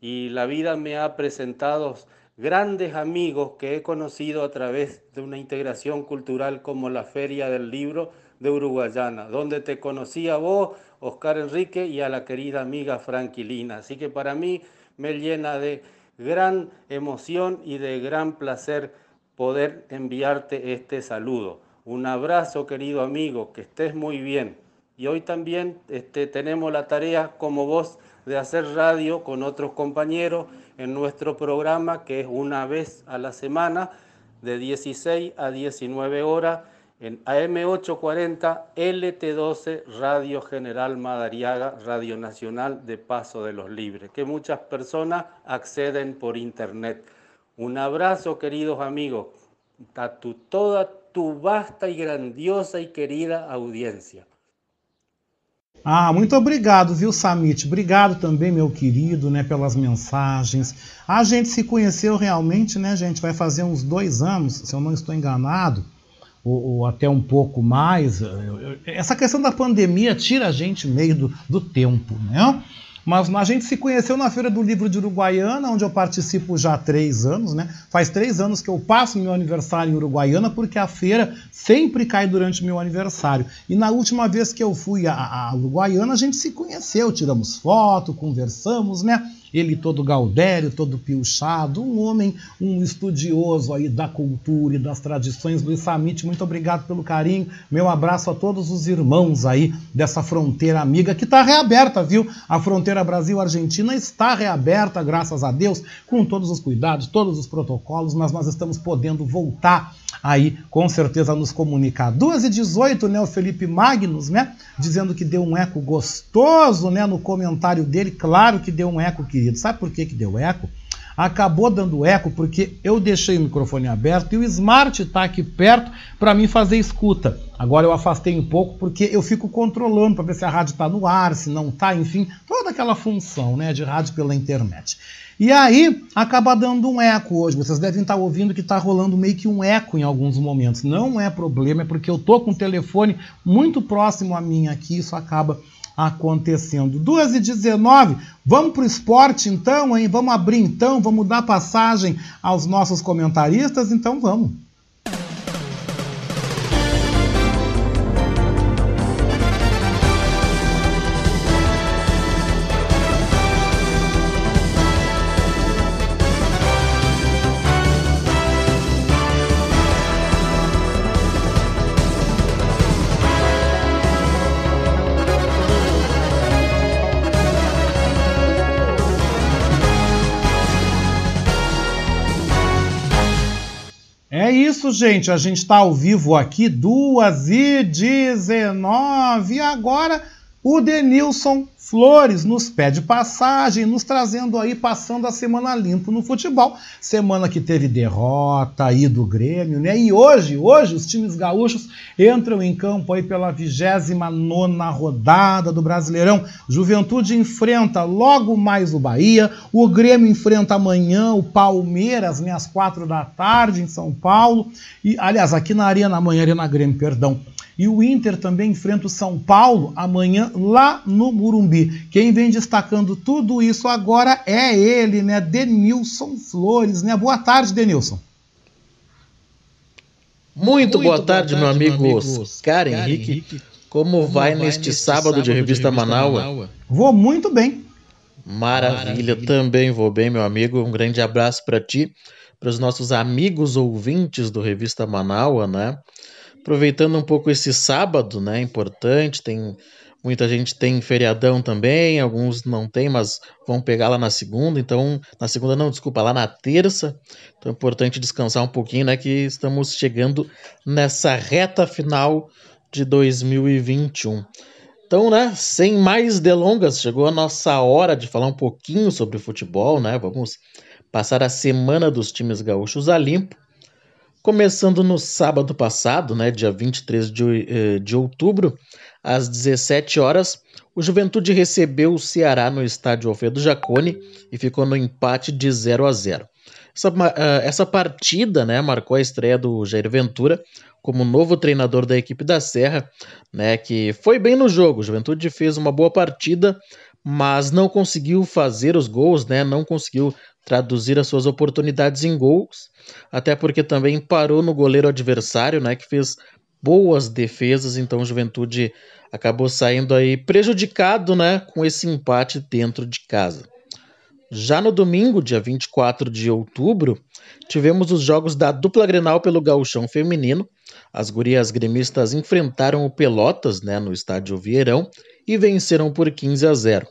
Y la vida me ha presentado grandes amigos que he conocido a través de una integración cultural como la Feria del Libro de Uruguayana, donde te conocí a vos, Oscar Enrique, y a la querida amiga Franquilina. Así que para mí me llena de gran emoción y de gran placer poder enviarte este saludo. Un abrazo, querido amigo, que estés muy bien. Y hoy también este, tenemos la tarea, como vos, de hacer radio con otros compañeros en nuestro programa, que es una vez a la semana, de 16 a 19 horas, en AM840 LT12 Radio General Madariaga, Radio Nacional de Paso de los Libres, que muchas personas acceden por internet. Un abrazo, queridos amigos, a tu, toda tu vasta e grandiosa e querida audiência. Ah, muito obrigado, viu, Samit? Obrigado também, meu querido, né, pelas mensagens. A gente se conheceu realmente, né, gente? Vai fazer uns dois anos, se eu não estou enganado, ou, ou até um pouco mais. Essa questão da pandemia tira a gente meio do, do tempo, né? Mas a gente se conheceu na Feira do Livro de Uruguaiana, onde eu participo já há três anos, né? Faz três anos que eu passo meu aniversário em Uruguaiana, porque a feira sempre cai durante meu aniversário. E na última vez que eu fui a, a Uruguaiana, a gente se conheceu, tiramos foto, conversamos, né? Ele todo gaudério, todo piochado, um homem, um estudioso aí da cultura e das tradições. Luiz Samit, muito obrigado pelo carinho. Meu abraço a todos os irmãos aí dessa fronteira amiga que está reaberta, viu? A fronteira Brasil-Argentina está reaberta, graças a Deus, com todos os cuidados, todos os protocolos, mas nós estamos podendo voltar aí com certeza nos comunicar. 2 e 18, né, o Felipe Magnus, né, dizendo que deu um eco gostoso, né, no comentário dele, claro que deu um eco, querido. Sabe por que que deu eco? acabou dando eco porque eu deixei o microfone aberto e o Smart está aqui perto para mim fazer escuta. Agora eu afastei um pouco porque eu fico controlando para ver se a rádio está no ar, se não está, enfim, toda aquela função né, de rádio pela internet. E aí acaba dando um eco hoje. Vocês devem estar ouvindo que está rolando meio que um eco em alguns momentos. Não é problema, é porque eu tô com o telefone muito próximo a mim aqui, isso acaba acontecendo. 2 e 19 vamos para o esporte então, hein? Vamos abrir então, vamos dar passagem aos nossos comentaristas, então vamos. Isso, gente. A gente está ao vivo aqui, 2 e 19. E agora o Denilson Flores nos pede passagem, nos trazendo aí, passando a semana limpo no futebol. Semana que teve derrota aí do Grêmio, né? E hoje, hoje, os times gaúchos entram em campo aí pela 29 rodada do Brasileirão. Juventude enfrenta logo mais o Bahia, o Grêmio enfrenta amanhã o Palmeiras, né, às quatro da tarde, em São Paulo. E, aliás, aqui na Arena, amanhã, Arena Grêmio, perdão. E o Inter também enfrenta o São Paulo amanhã lá no Murumbi. Quem vem destacando tudo isso agora é ele, né? Denilson Flores, né? Boa tarde, Denilson. Muito, Muito boa, boa tarde, tarde, meu amigo, amigo Oscar Henrique. Henrique. Como, Como vai, vai neste, sábado, sábado de Revista, de Revista Manaua? Manaua? Vou muito bem. Maravilha. Maravilha, também vou bem, meu amigo. Um grande abraço para ti, para os nossos amigos ouvintes do Revista Manaua, né? aproveitando um pouco esse sábado, né? Importante, tem muita gente tem feriadão também, alguns não tem, mas vão pegar lá na segunda, então na segunda não, desculpa, lá na terça. Então é importante descansar um pouquinho, né, que estamos chegando nessa reta final de 2021. Então, né, sem mais delongas, chegou a nossa hora de falar um pouquinho sobre futebol, né? Vamos passar a semana dos times gaúchos a limpo. Começando no sábado passado, né, dia 23 de, eh, de outubro, às 17 horas, o Juventude recebeu o Ceará no estádio Alfredo Jacone e ficou no empate de 0 a 0. Essa, uh, essa partida né, marcou a estreia do Jair Ventura como novo treinador da equipe da Serra, né, que foi bem no jogo. O Juventude fez uma boa partida, mas não conseguiu fazer os gols, né, não conseguiu traduzir as suas oportunidades em gols, até porque também parou no goleiro adversário, né, que fez boas defesas, então o Juventude acabou saindo aí prejudicado, né, com esse empate dentro de casa. Já no domingo, dia 24 de outubro, tivemos os jogos da dupla Grenal pelo Gauchão Feminino. As gurias gremistas enfrentaram o Pelotas, né, no estádio Vieirão, e venceram por 15 a 0.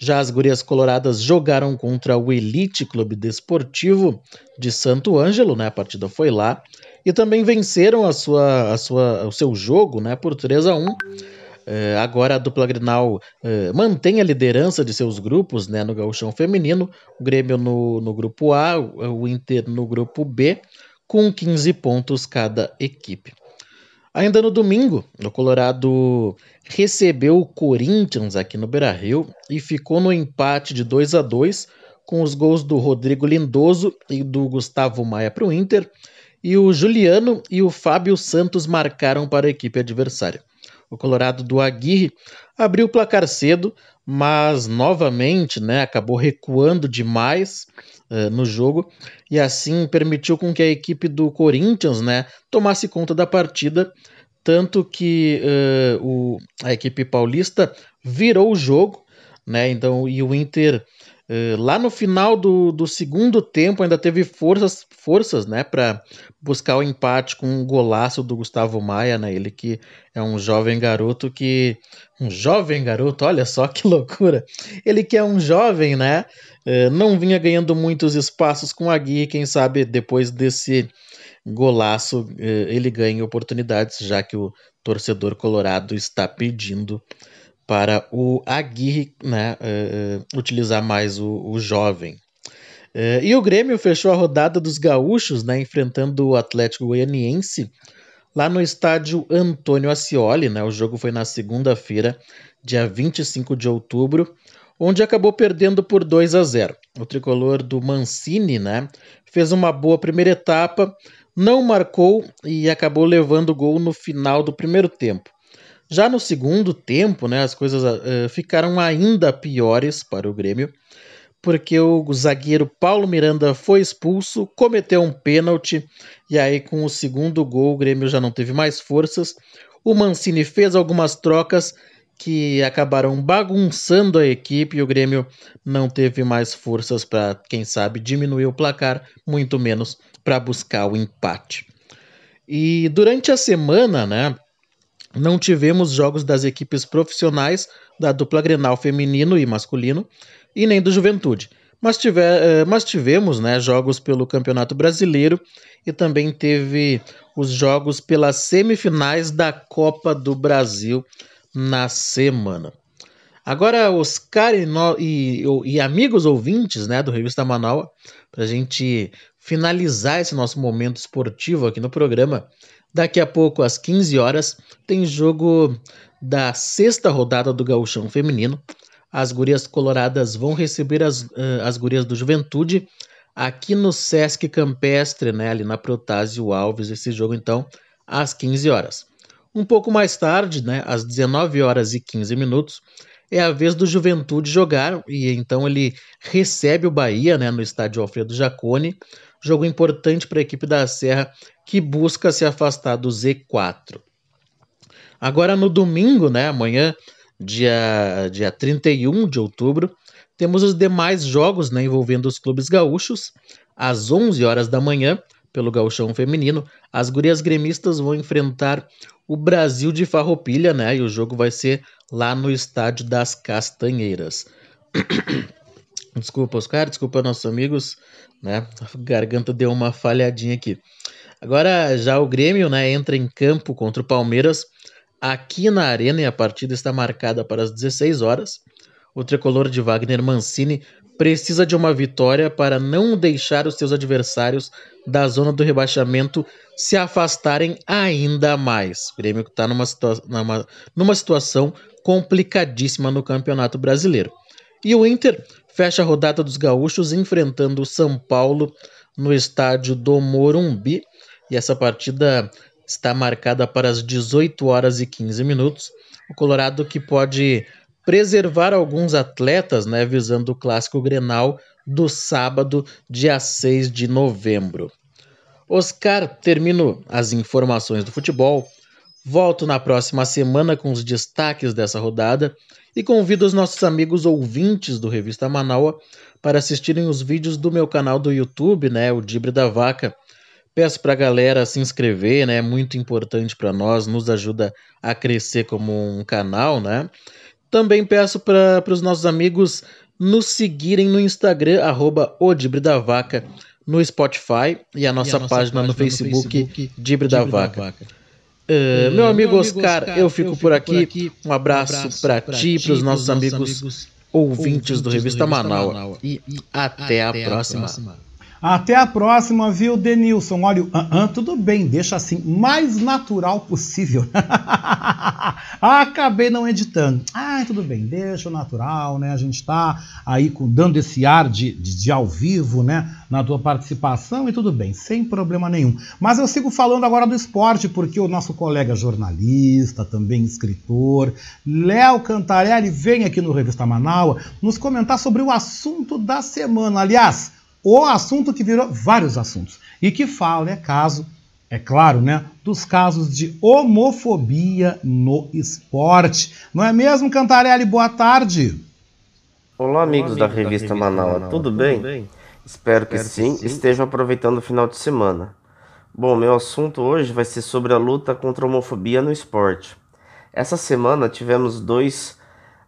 Já as gurias coloradas jogaram contra o Elite Clube Desportivo de Santo Ângelo, né? A partida foi lá. E também venceram a sua, a sua, o seu jogo né? por 3 a 1 é, agora a dupla Grenal é, mantém a liderança de seus grupos né, no gauchão feminino, o Grêmio no, no grupo A, o Inter no grupo B, com 15 pontos cada equipe. Ainda no domingo, o Colorado recebeu o Corinthians aqui no Beira-Rio e ficou no empate de 2 a 2 com os gols do Rodrigo Lindoso e do Gustavo Maia para o Inter, e o Juliano e o Fábio Santos marcaram para a equipe adversária. O Colorado do Aguirre abriu o placar cedo, mas novamente né, acabou recuando demais uh, no jogo e assim permitiu com que a equipe do Corinthians né, tomasse conta da partida, tanto que uh, o, a equipe paulista virou o jogo, né, então, e o Inter lá no final do, do segundo tempo ainda teve forças, forças né, para buscar o empate com um golaço do Gustavo Maia, né, ele que é um jovem garoto que. Um jovem garoto, olha só que loucura! Ele que é um jovem, né? Uh, não vinha ganhando muitos espaços com a Gui, quem sabe depois desse golaço uh, ele ganha oportunidades, já que o torcedor colorado está pedindo para o Aguirre né, uh, utilizar mais o, o jovem. É, e o Grêmio fechou a rodada dos gaúchos, né, enfrentando o Atlético Goianiense lá no estádio Antônio Ascioli. Né, o jogo foi na segunda-feira, dia 25 de outubro, onde acabou perdendo por 2 a 0. O tricolor do Mancini né, fez uma boa primeira etapa, não marcou e acabou levando o gol no final do primeiro tempo. Já no segundo tempo, né, as coisas uh, ficaram ainda piores para o Grêmio porque o zagueiro Paulo Miranda foi expulso, cometeu um pênalti e aí com o segundo gol o Grêmio já não teve mais forças. O Mancini fez algumas trocas que acabaram bagunçando a equipe e o Grêmio não teve mais forças para, quem sabe, diminuir o placar, muito menos para buscar o empate. E durante a semana, né, não tivemos jogos das equipes profissionais da dupla Grenal feminino e masculino e nem do Juventude. Mas, tiver, eh, mas tivemos né, jogos pelo Campeonato Brasileiro e também teve os jogos pelas semifinais da Copa do Brasil na semana. Agora, Oscar e, no, e, e amigos ouvintes né, do Revista Manaus, para a gente finalizar esse nosso momento esportivo aqui no programa, daqui a pouco, às 15 horas, tem jogo da sexta rodada do Gauchão Feminino as gurias coloradas vão receber as, uh, as gurias do Juventude aqui no Sesc Campestre, né, ali na Protásio Alves, esse jogo então às 15 horas. Um pouco mais tarde, né, às 19 horas e 15 minutos, é a vez do Juventude jogar e então ele recebe o Bahia, né, no estádio Alfredo Jacone, jogo importante para a equipe da Serra que busca se afastar do Z4. Agora no domingo, né, amanhã, dia, dia 31 de outubro, temos os demais jogos né, envolvendo os clubes gaúchos. Às 11 horas da manhã, pelo gauchão feminino, as gurias gremistas vão enfrentar o Brasil de Farroupilha, né? E o jogo vai ser lá no Estádio das Castanheiras. desculpa, Oscar, desculpa nossos amigos, né? A garganta deu uma falhadinha aqui. Agora já o Grêmio, né, entra em campo contra o Palmeiras aqui na Arena e a partida está marcada para as 16 horas. O tricolor de Wagner Mancini precisa de uma vitória para não deixar os seus adversários da zona do rebaixamento se afastarem ainda mais. O Grêmio está numa, situa numa, numa situação complicadíssima no Campeonato Brasileiro. E o Inter fecha a rodada dos gaúchos enfrentando o São Paulo no estádio do Morumbi. E essa partida está marcada para as 18 horas e 15 minutos. O Colorado que pode preservar alguns atletas, né, visando o clássico Grenal do sábado, dia 6 de novembro. Oscar, termino as informações do futebol. Volto na próxima semana com os destaques dessa rodada e convido os nossos amigos ouvintes do Revista Manaua para assistirem os vídeos do meu canal do YouTube, né, o Dibre da Vaca Peço para a galera se inscrever, né? É muito importante para nós, nos ajuda a crescer como um canal, né? Também peço para os nossos amigos nos seguirem no Instagram, arroba Vaca, no Spotify e a nossa, e a nossa página, página, no Facebook, no Facebook Dibre da Vaca. Vaca. Uh, meu amigo Oscar, Oscar eu, fico eu fico, por aqui. Por aqui. Um abraço, um abraço para ti e para os nossos amigos, ouvintes, ouvintes do Revista, do Revista. Manaus. E, e até, até, a próxima. A próxima. Até a próxima, viu, Denilson? Olha, uh -uh, tudo bem, deixa assim, mais natural possível. Acabei não editando. Ah, tudo bem, deixa o natural, né? A gente tá aí com, dando esse ar de, de, de, ao vivo, né? Na tua participação e tudo bem, sem problema nenhum. Mas eu sigo falando agora do esporte, porque o nosso colega jornalista, também escritor, Léo Cantarelli, vem aqui no Revista Manaus nos comentar sobre o assunto da semana. Aliás, o assunto que virou vários assuntos e que fala, é caso, é claro, né, dos casos de homofobia no esporte. Não é mesmo, Cantarelli? Boa tarde. Olá, amigos Olá, da, revista da revista Manaus, Manaus. Tudo, Tudo bem? bem? Espero, que, Espero sim, que sim estejam aproveitando o final de semana. Bom, meu assunto hoje vai ser sobre a luta contra a homofobia no esporte. Essa semana tivemos dois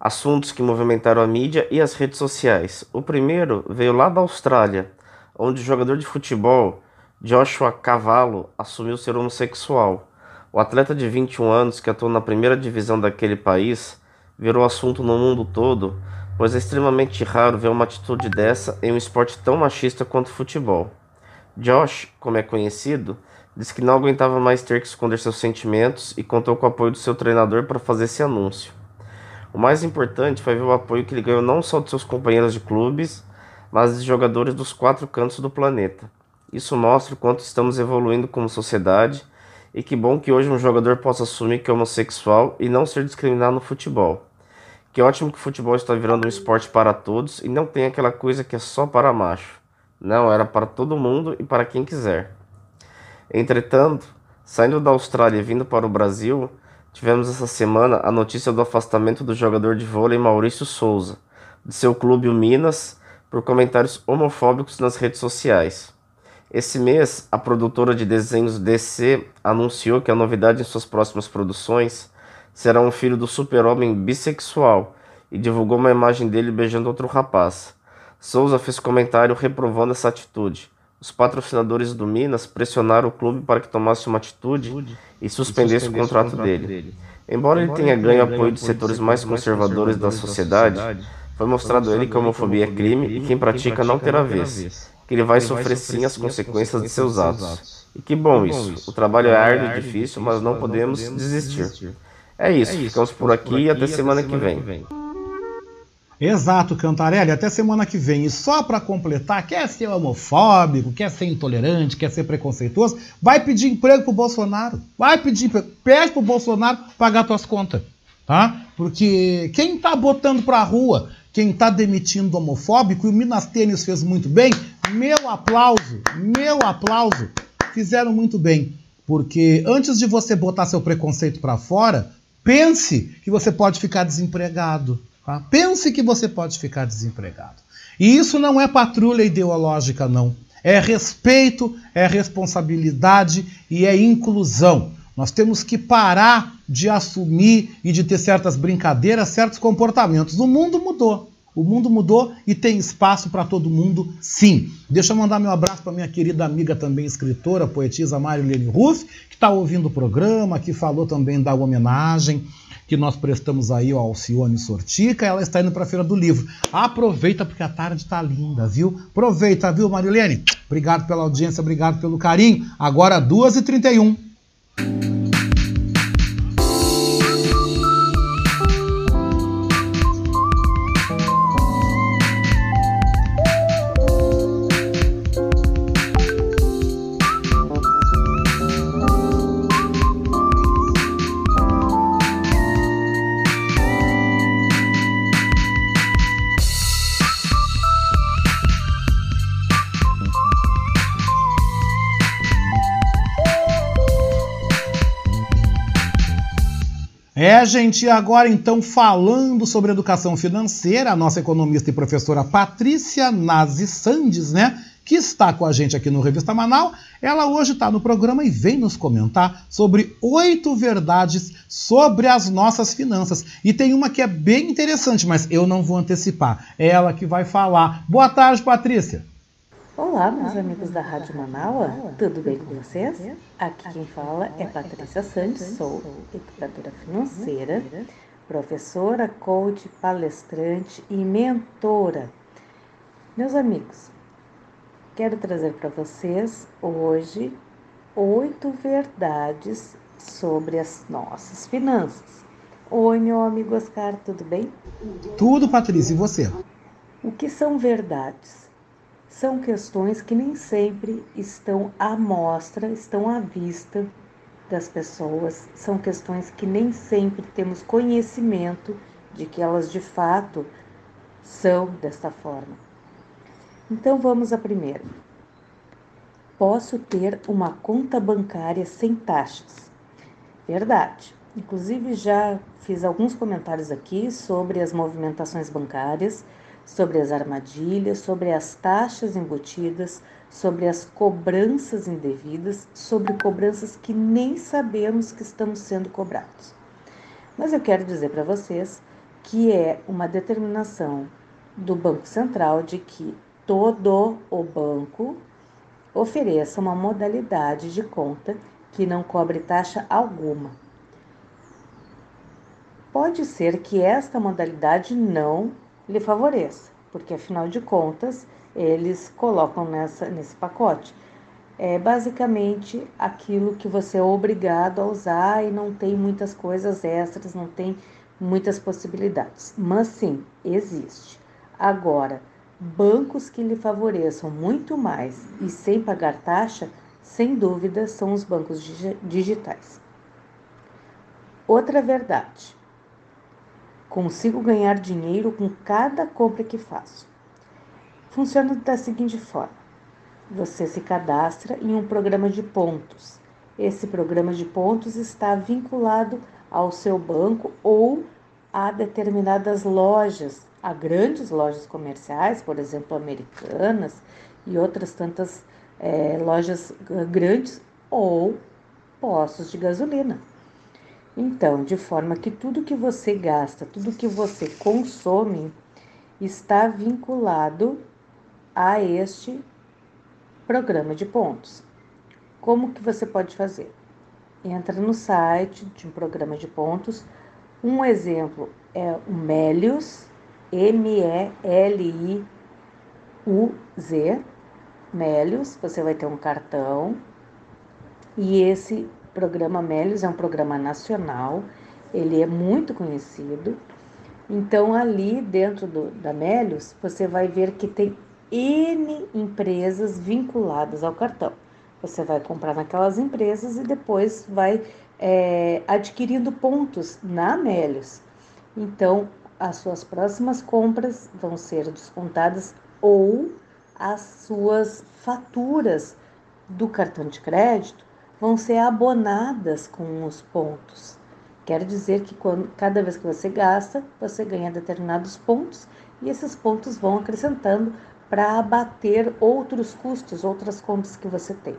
assuntos que movimentaram a mídia e as redes sociais. O primeiro veio lá da Austrália, onde o jogador de futebol Joshua Cavallo assumiu ser homossexual. O atleta de 21 anos que atuou na primeira divisão daquele país virou assunto no mundo todo pois é extremamente raro ver uma atitude dessa em um esporte tão machista quanto o futebol. Josh, como é conhecido, disse que não aguentava mais ter que esconder seus sentimentos e contou com o apoio do seu treinador para fazer esse anúncio. O mais importante foi ver o apoio que ele ganhou não só de seus companheiros de clubes, mas de jogadores dos quatro cantos do planeta. Isso mostra o quanto estamos evoluindo como sociedade e que bom que hoje um jogador possa assumir que é homossexual e não ser discriminado no futebol. Que ótimo que o futebol está virando um esporte para todos e não tem aquela coisa que é só para macho. Não, era para todo mundo e para quem quiser. Entretanto, saindo da Austrália e vindo para o Brasil, tivemos essa semana a notícia do afastamento do jogador de vôlei Maurício Souza, de seu clube o Minas, por comentários homofóbicos nas redes sociais. Esse mês, a produtora de desenhos DC anunciou que a novidade em suas próximas produções será um filho do super-homem bissexual e divulgou uma imagem dele beijando outro rapaz. Souza fez comentário reprovando essa atitude. Os patrocinadores do Minas pressionaram o clube para que tomasse uma atitude e suspendesse o contrato dele. Embora ele tenha ganho apoio de setores mais conservadores da sociedade, foi mostrado a ele que a homofobia é crime e quem pratica não terá vez que ele vai sofrer sim as consequências de seus atos. E que bom isso. O trabalho é árduo e difícil, mas não podemos desistir. É isso, ficamos por aqui e até semana que vem. Exato, Cantarelli, até semana que vem. E só para completar, quer ser homofóbico, quer ser intolerante, quer ser preconceituoso, vai pedir emprego pro Bolsonaro. Vai pedir emprego. Pede pro Bolsonaro pagar tuas contas, tá? Porque quem tá botando pra rua, quem tá demitindo homofóbico, e o Minas Tênis fez muito bem, meu aplauso, meu aplauso. Fizeram muito bem, porque antes de você botar seu preconceito para fora, pense que você pode ficar desempregado. Tá? Pense que você pode ficar desempregado. E isso não é patrulha ideológica, não. É respeito, é responsabilidade e é inclusão. Nós temos que parar de assumir e de ter certas brincadeiras, certos comportamentos. O mundo mudou. O mundo mudou e tem espaço para todo mundo, sim. Deixa eu mandar meu abraço para minha querida amiga também escritora, poetisa Marilene Ruff, que está ouvindo o programa, que falou também da homenagem que nós prestamos aí ao Alcione Sortica. Ela está indo para a Feira do Livro. Aproveita porque a tarde está linda, viu? Aproveita, viu, Marilene? Obrigado pela audiência, obrigado pelo carinho. Agora 2h31. É, gente, agora então falando sobre educação financeira, a nossa economista e professora Patrícia Nazi Sandes, né? Que está com a gente aqui no Revista Manal, ela hoje está no programa e vem nos comentar sobre oito verdades sobre as nossas finanças. E tem uma que é bem interessante, mas eu não vou antecipar. É ela que vai falar. Boa tarde, Patrícia. Olá, meus amigos da Rádio Manaua, tudo bem com vocês? Aqui quem fala é Patrícia Santos, sou educadora financeira, professora, coach, palestrante e mentora. Meus amigos, quero trazer para vocês hoje oito verdades sobre as nossas finanças. Oi, meu amigo Oscar, tudo bem? Tudo, Patrícia, e você? O que são verdades? São questões que nem sempre estão à mostra, estão à vista das pessoas, são questões que nem sempre temos conhecimento de que elas de fato são desta forma. Então vamos à primeira. Posso ter uma conta bancária sem taxas. Verdade. Inclusive já fiz alguns comentários aqui sobre as movimentações bancárias sobre as armadilhas, sobre as taxas embutidas, sobre as cobranças indevidas, sobre cobranças que nem sabemos que estamos sendo cobrados. Mas eu quero dizer para vocês que é uma determinação do Banco Central de que todo o banco ofereça uma modalidade de conta que não cobre taxa alguma. Pode ser que esta modalidade não lhe favoreça, porque afinal de contas eles colocam nessa, nesse pacote. É basicamente aquilo que você é obrigado a usar e não tem muitas coisas extras, não tem muitas possibilidades. Mas sim, existe. Agora, bancos que lhe favoreçam muito mais e sem pagar taxa, sem dúvida, são os bancos digitais. Outra verdade: consigo ganhar dinheiro com cada compra que faço. Funciona da seguinte forma: você se cadastra em um programa de pontos. Esse programa de pontos está vinculado ao seu banco ou a determinadas lojas, a grandes lojas comerciais, por exemplo, americanas e outras tantas é, lojas grandes ou postos de gasolina. Então, de forma que tudo que você gasta, tudo que você consome, está vinculado a este programa de pontos. Como que você pode fazer? Entra no site de um programa de pontos. Um exemplo é o Melius, M-E-L-I-U-Z, Melius. Você vai ter um cartão e esse programa Melius é um programa nacional, ele é muito conhecido. Então, ali dentro do, da Melius, você vai ver que tem N empresas vinculadas ao cartão. Você vai comprar naquelas empresas e depois vai é, adquirindo pontos na Melius. Então, as suas próximas compras vão ser descontadas ou as suas faturas do cartão de crédito vão ser abonadas com os pontos. Quer dizer que quando, cada vez que você gasta, você ganha determinados pontos e esses pontos vão acrescentando para abater outros custos, outras contas que você tem.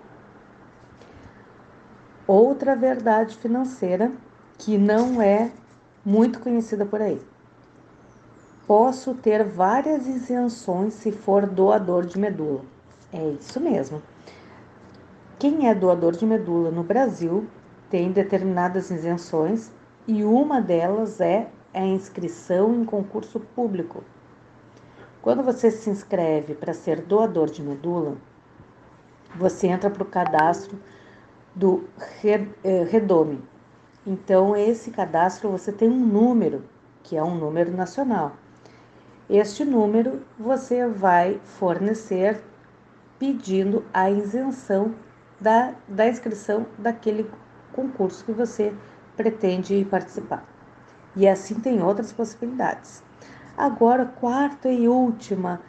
Outra verdade financeira que não é muito conhecida por aí. Posso ter várias isenções se for doador de medula. É isso mesmo. Quem é doador de medula no Brasil tem determinadas isenções e uma delas é a inscrição em concurso público. Quando você se inscreve para ser doador de medula, você entra para o cadastro do eh, Redome. Então, esse cadastro você tem um número, que é um número nacional. Este número você vai fornecer pedindo a isenção da, da inscrição daquele concurso que você pretende participar. E assim tem outras possibilidades. Agora, quarta e última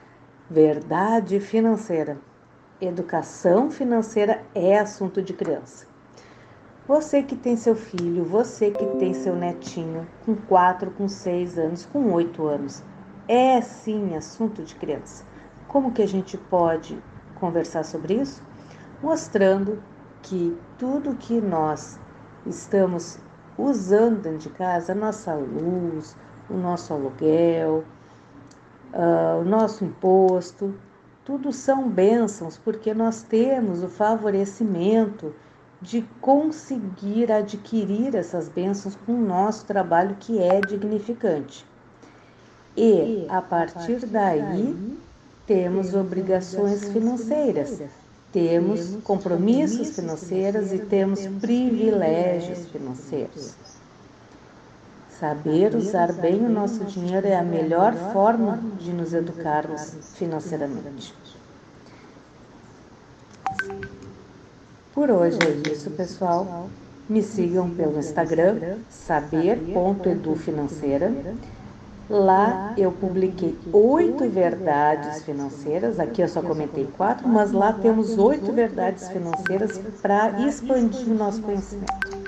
verdade financeira. Educação financeira é assunto de criança. Você que tem seu filho, você que tem seu netinho com 4, com 6 anos, com 8 anos, é sim assunto de criança. Como que a gente pode conversar sobre isso? Mostrando que tudo que nós estamos usando dentro de casa, a nossa luz, o nosso aluguel, uh, o nosso imposto, tudo são bênçãos, porque nós temos o favorecimento de conseguir adquirir essas bênçãos com o nosso trabalho que é dignificante. E, a partir daí, temos obrigações financeiras temos compromissos financeiros e temos privilégios financeiros. Saber usar bem o nosso dinheiro é a melhor forma de nos educarmos financeiramente. Por hoje é isso, pessoal. Me sigam pelo Instagram, saber.edufinanceira. Lá eu publiquei oito verdades financeiras, aqui eu só comentei quatro, mas lá temos oito verdades financeiras para expandir o nosso conhecimento.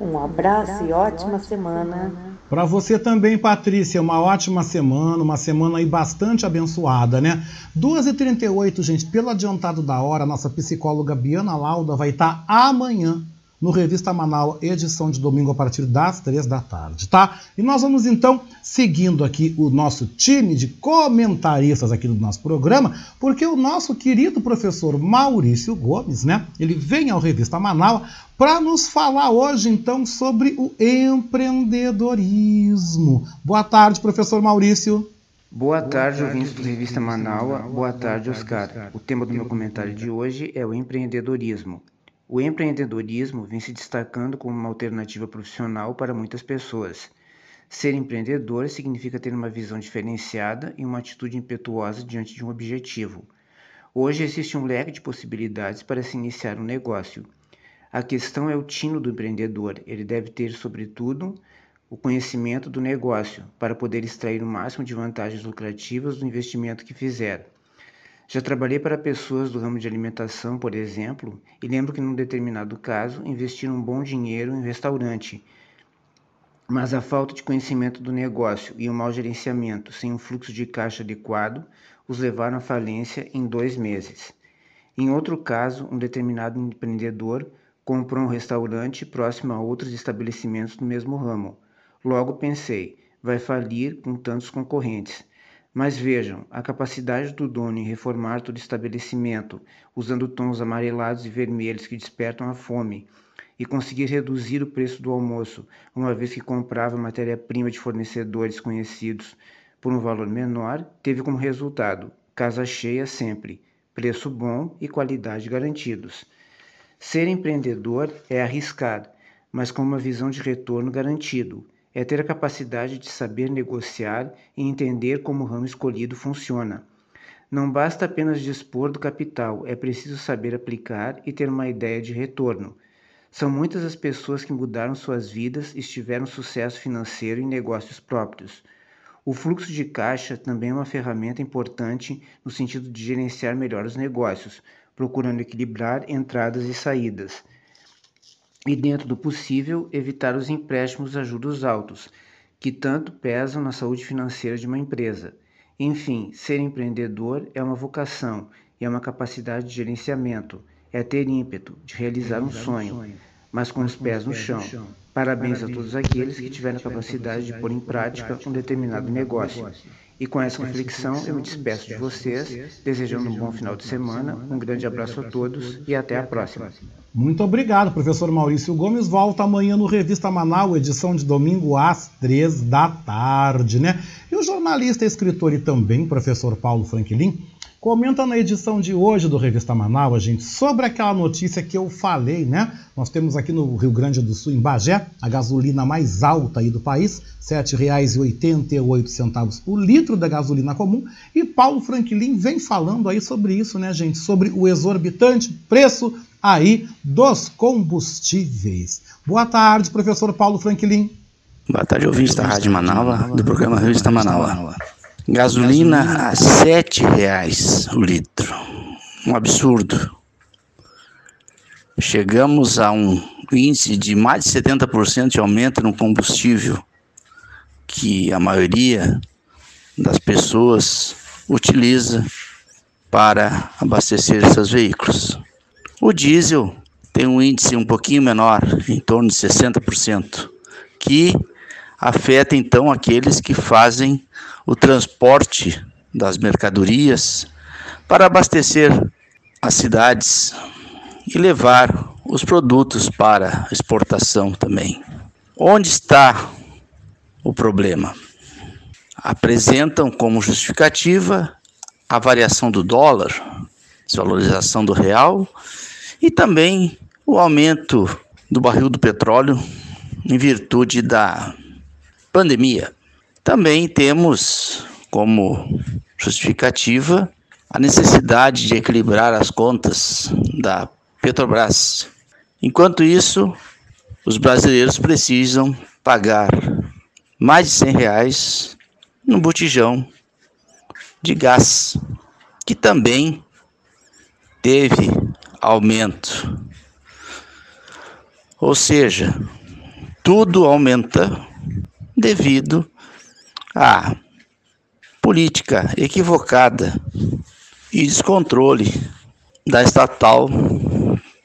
Um abraço e ótima semana. Para você também, Patrícia, uma ótima semana, uma semana aí bastante abençoada, né? 2h38, gente, pelo adiantado da hora, nossa psicóloga Biana Lauda vai estar amanhã no Revista Manaus, edição de domingo a partir das três da tarde, tá? E nós vamos então seguindo aqui o nosso time de comentaristas aqui do nosso programa, porque o nosso querido professor Maurício Gomes, né? Ele vem ao Revista Manaus para nos falar hoje então sobre o empreendedorismo. Boa tarde, professor Maurício. Boa tarde, ouvintes do Revista Manaua. Boa tarde, Oscar. O tema do meu comentário de hoje é o empreendedorismo. O empreendedorismo vem se destacando como uma alternativa profissional para muitas pessoas. Ser empreendedor significa ter uma visão diferenciada e uma atitude impetuosa diante de um objetivo. Hoje existe um leque de possibilidades para se iniciar um negócio. A questão é o tino do empreendedor. Ele deve ter, sobretudo, o conhecimento do negócio para poder extrair o máximo de vantagens lucrativas do investimento que fizer. Já trabalhei para pessoas do ramo de alimentação, por exemplo, e lembro que num determinado caso investiram um bom dinheiro em um restaurante. Mas a falta de conhecimento do negócio e o mau gerenciamento, sem um fluxo de caixa adequado, os levaram à falência em dois meses. Em outro caso, um determinado empreendedor comprou um restaurante próximo a outros estabelecimentos do mesmo ramo. Logo pensei, vai falir com tantos concorrentes. Mas vejam, a capacidade do dono em reformar todo estabelecimento, usando tons amarelados e vermelhos que despertam a fome, e conseguir reduzir o preço do almoço, uma vez que comprava matéria-prima de fornecedores conhecidos por um valor menor, teve como resultado casa cheia sempre, preço bom e qualidade garantidos. Ser empreendedor é arriscar, mas com uma visão de retorno garantido é ter a capacidade de saber negociar e entender como o ramo escolhido funciona. Não basta apenas dispor do capital, é preciso saber aplicar e ter uma ideia de retorno. São muitas as pessoas que mudaram suas vidas e tiveram sucesso financeiro em negócios próprios. O fluxo de caixa também é uma ferramenta importante no sentido de gerenciar melhor os negócios, procurando equilibrar entradas e saídas e, dentro do possível, evitar os empréstimos a juros altos, que tanto pesam na saúde financeira de uma empresa. Enfim, ser empreendedor é uma vocação e é uma capacidade de gerenciamento, é ter ímpeto de realizar um sonho, mas com os pés no chão. Parabéns a todos aqueles que tiveram a capacidade de pôr em prática um determinado negócio. E com essa reflexão, eu me despeço de vocês, desejando um bom final de semana, um grande abraço a todos e até a próxima. Muito obrigado, professor Maurício Gomes. Volta amanhã no Revista Manaus, edição de domingo às três da tarde, né? E o jornalista, escritor e também professor Paulo Franklin comenta na edição de hoje do Revista Manaus, gente, sobre aquela notícia que eu falei, né? Nós temos aqui no Rio Grande do Sul, em Bagé, a gasolina mais alta aí do país, R$ 7,88 por litro da gasolina comum. E Paulo Franklin vem falando aí sobre isso, né, gente? Sobre o exorbitante preço aí dos combustíveis. Boa tarde, professor Paulo Franklin. Boa tarde, ouvintes da Rádio Manaus, do programa Revista Manaus. Gasolina a sete reais o litro. Um absurdo. Chegamos a um índice de mais de 70% de aumento no combustível que a maioria das pessoas utiliza para abastecer seus veículos. O diesel tem um índice um pouquinho menor, em torno de 60%, que afeta então aqueles que fazem o transporte das mercadorias para abastecer as cidades e levar os produtos para exportação também. Onde está o problema? Apresentam como justificativa a variação do dólar, desvalorização do real e também o aumento do barril do petróleo em virtude da pandemia. Também temos como justificativa a necessidade de equilibrar as contas da Petrobras. Enquanto isso, os brasileiros precisam pagar mais de 100 reais no botijão de gás, que também teve aumento. Ou seja, tudo aumenta devido à política equivocada e descontrole da estatal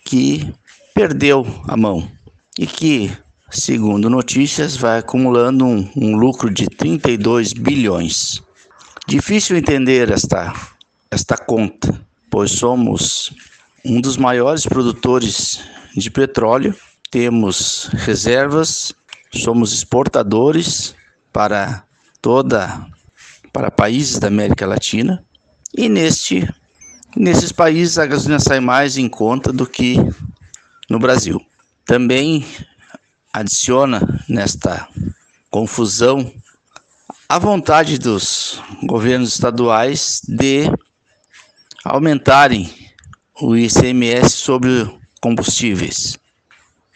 que perdeu a mão e que, segundo notícias, vai acumulando um, um lucro de 32 bilhões. Difícil entender esta, esta conta, pois somos um dos maiores produtores de petróleo, temos reservas somos exportadores para toda para países da América Latina e neste nesses países a gasolina sai mais em conta do que no Brasil. Também adiciona nesta confusão a vontade dos governos estaduais de aumentarem o ICMS sobre combustíveis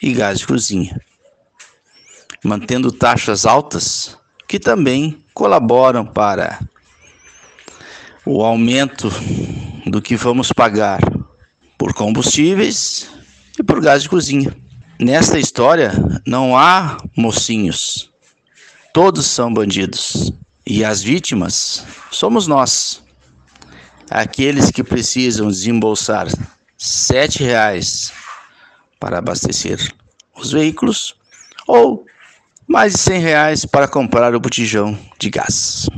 e gás de cozinha, mantendo taxas altas que também colaboram para o aumento do que vamos pagar por combustíveis e por gás de cozinha. Nesta história não há mocinhos. Todos são bandidos. E as vítimas somos nós. Aqueles que precisam desembolsar sete reais para abastecer os veículos ou mais de cem reais para comprar o botijão de gás.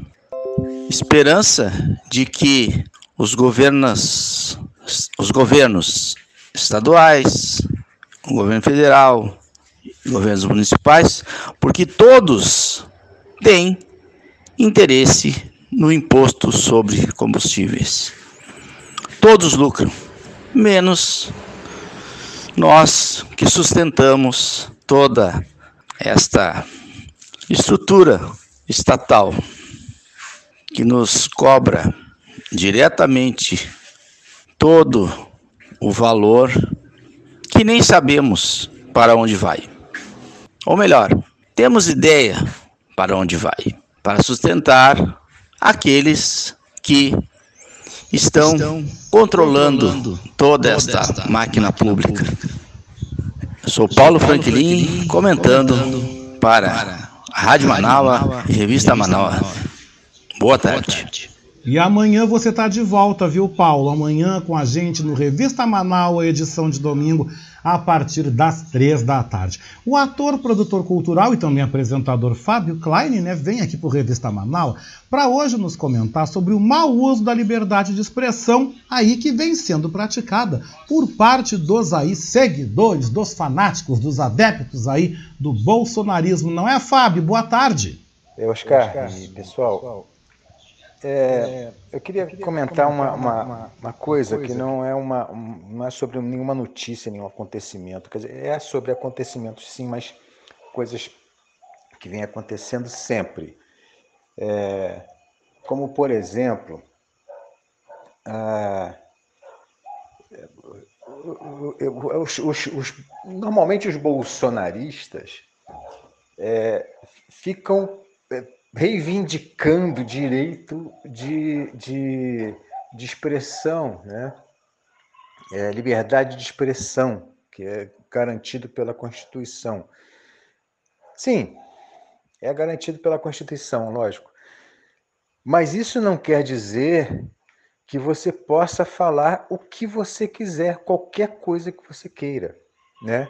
Esperança de que os governos, os governos estaduais, o governo federal, governos municipais, porque todos têm interesse no imposto sobre combustíveis. Todos lucram, menos nós que sustentamos toda esta estrutura estatal que nos cobra diretamente todo o valor que nem sabemos para onde vai. Ou melhor, temos ideia para onde vai, para sustentar aqueles que estão, estão controlando, controlando toda esta, esta máquina pública. Eu sou Paulo, Franklin, comentando, para a Rádio Manaus e Revista Manaus. Boa tarde. E amanhã você está de volta, viu, Paulo? Amanhã com a gente no Revista Manaus, edição de domingo, a partir das três da tarde. O ator, produtor cultural e também apresentador Fábio Klein né, vem aqui para o Revista Manaus para hoje nos comentar sobre o mau uso da liberdade de expressão aí que vem sendo praticada por parte dos aí seguidores, dos fanáticos, dos adeptos aí do bolsonarismo. Não é, Fábio? Boa tarde. É, Oscar, Oscar e pessoal. É, eu queria comentar uma, uma, uma coisa que não é, uma, não é sobre nenhuma notícia, nenhum acontecimento. Quer dizer, é sobre acontecimentos sim, mas coisas que vêm acontecendo sempre. É, como, por exemplo, ah, os, os, os, normalmente os bolsonaristas é, ficam reivindicando direito de, de, de expressão, né? É, liberdade de expressão, que é garantido pela Constituição. Sim, é garantido pela Constituição, lógico. Mas isso não quer dizer que você possa falar o que você quiser, qualquer coisa que você queira, né?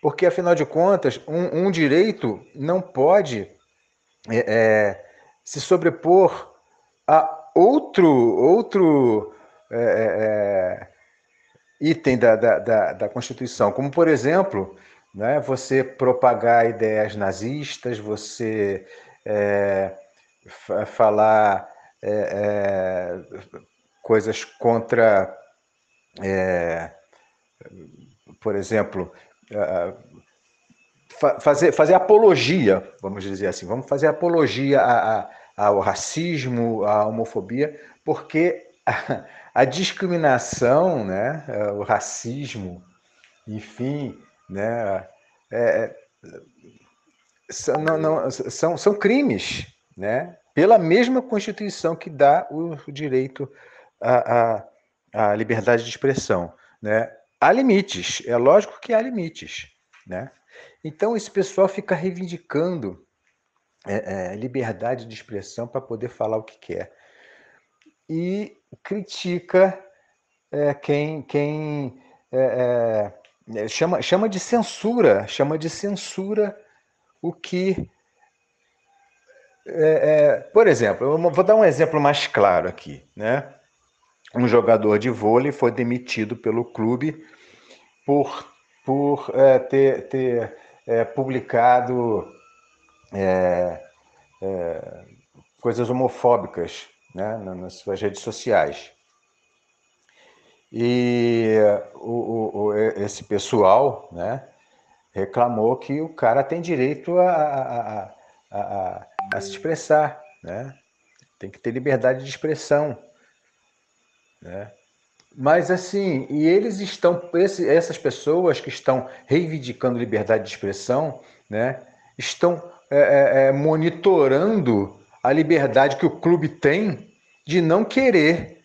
Porque, afinal de contas, um, um direito não pode é, é, se sobrepor a outro, outro é, é, é, item da, da, da, da, Constituição, como, por exemplo, né, você propagar ideias nazistas, você falar coisas contra, por exemplo, fazer, fazer apologia, vamos dizer assim, vamos fazer apologia a, a, ao racismo, à homofobia, porque a, a discriminação, né, o racismo, enfim, né, é, é são, não, não, são, são crimes, né, pela mesma Constituição que dá o direito à, à, à liberdade de expressão, né. Há limites, é lógico que há limites, né? Então, esse pessoal fica reivindicando é, é, liberdade de expressão para poder falar o que quer. E critica é, quem, quem é, é, chama, chama de censura, chama de censura o que. É, por exemplo, eu vou dar um exemplo mais claro aqui. Né? Um jogador de vôlei foi demitido pelo clube por, por ter, ter é, publicado é, é, coisas homofóbicas né, nas suas redes sociais. E o, o, esse pessoal né, reclamou que o cara tem direito a, a, a, a, se expressar, né? tem que ter liberdade de expressão. Né? Mas assim, e eles estão, esse, essas pessoas que estão reivindicando liberdade de expressão, né, estão é, é, é monitorando a liberdade que o clube tem de não querer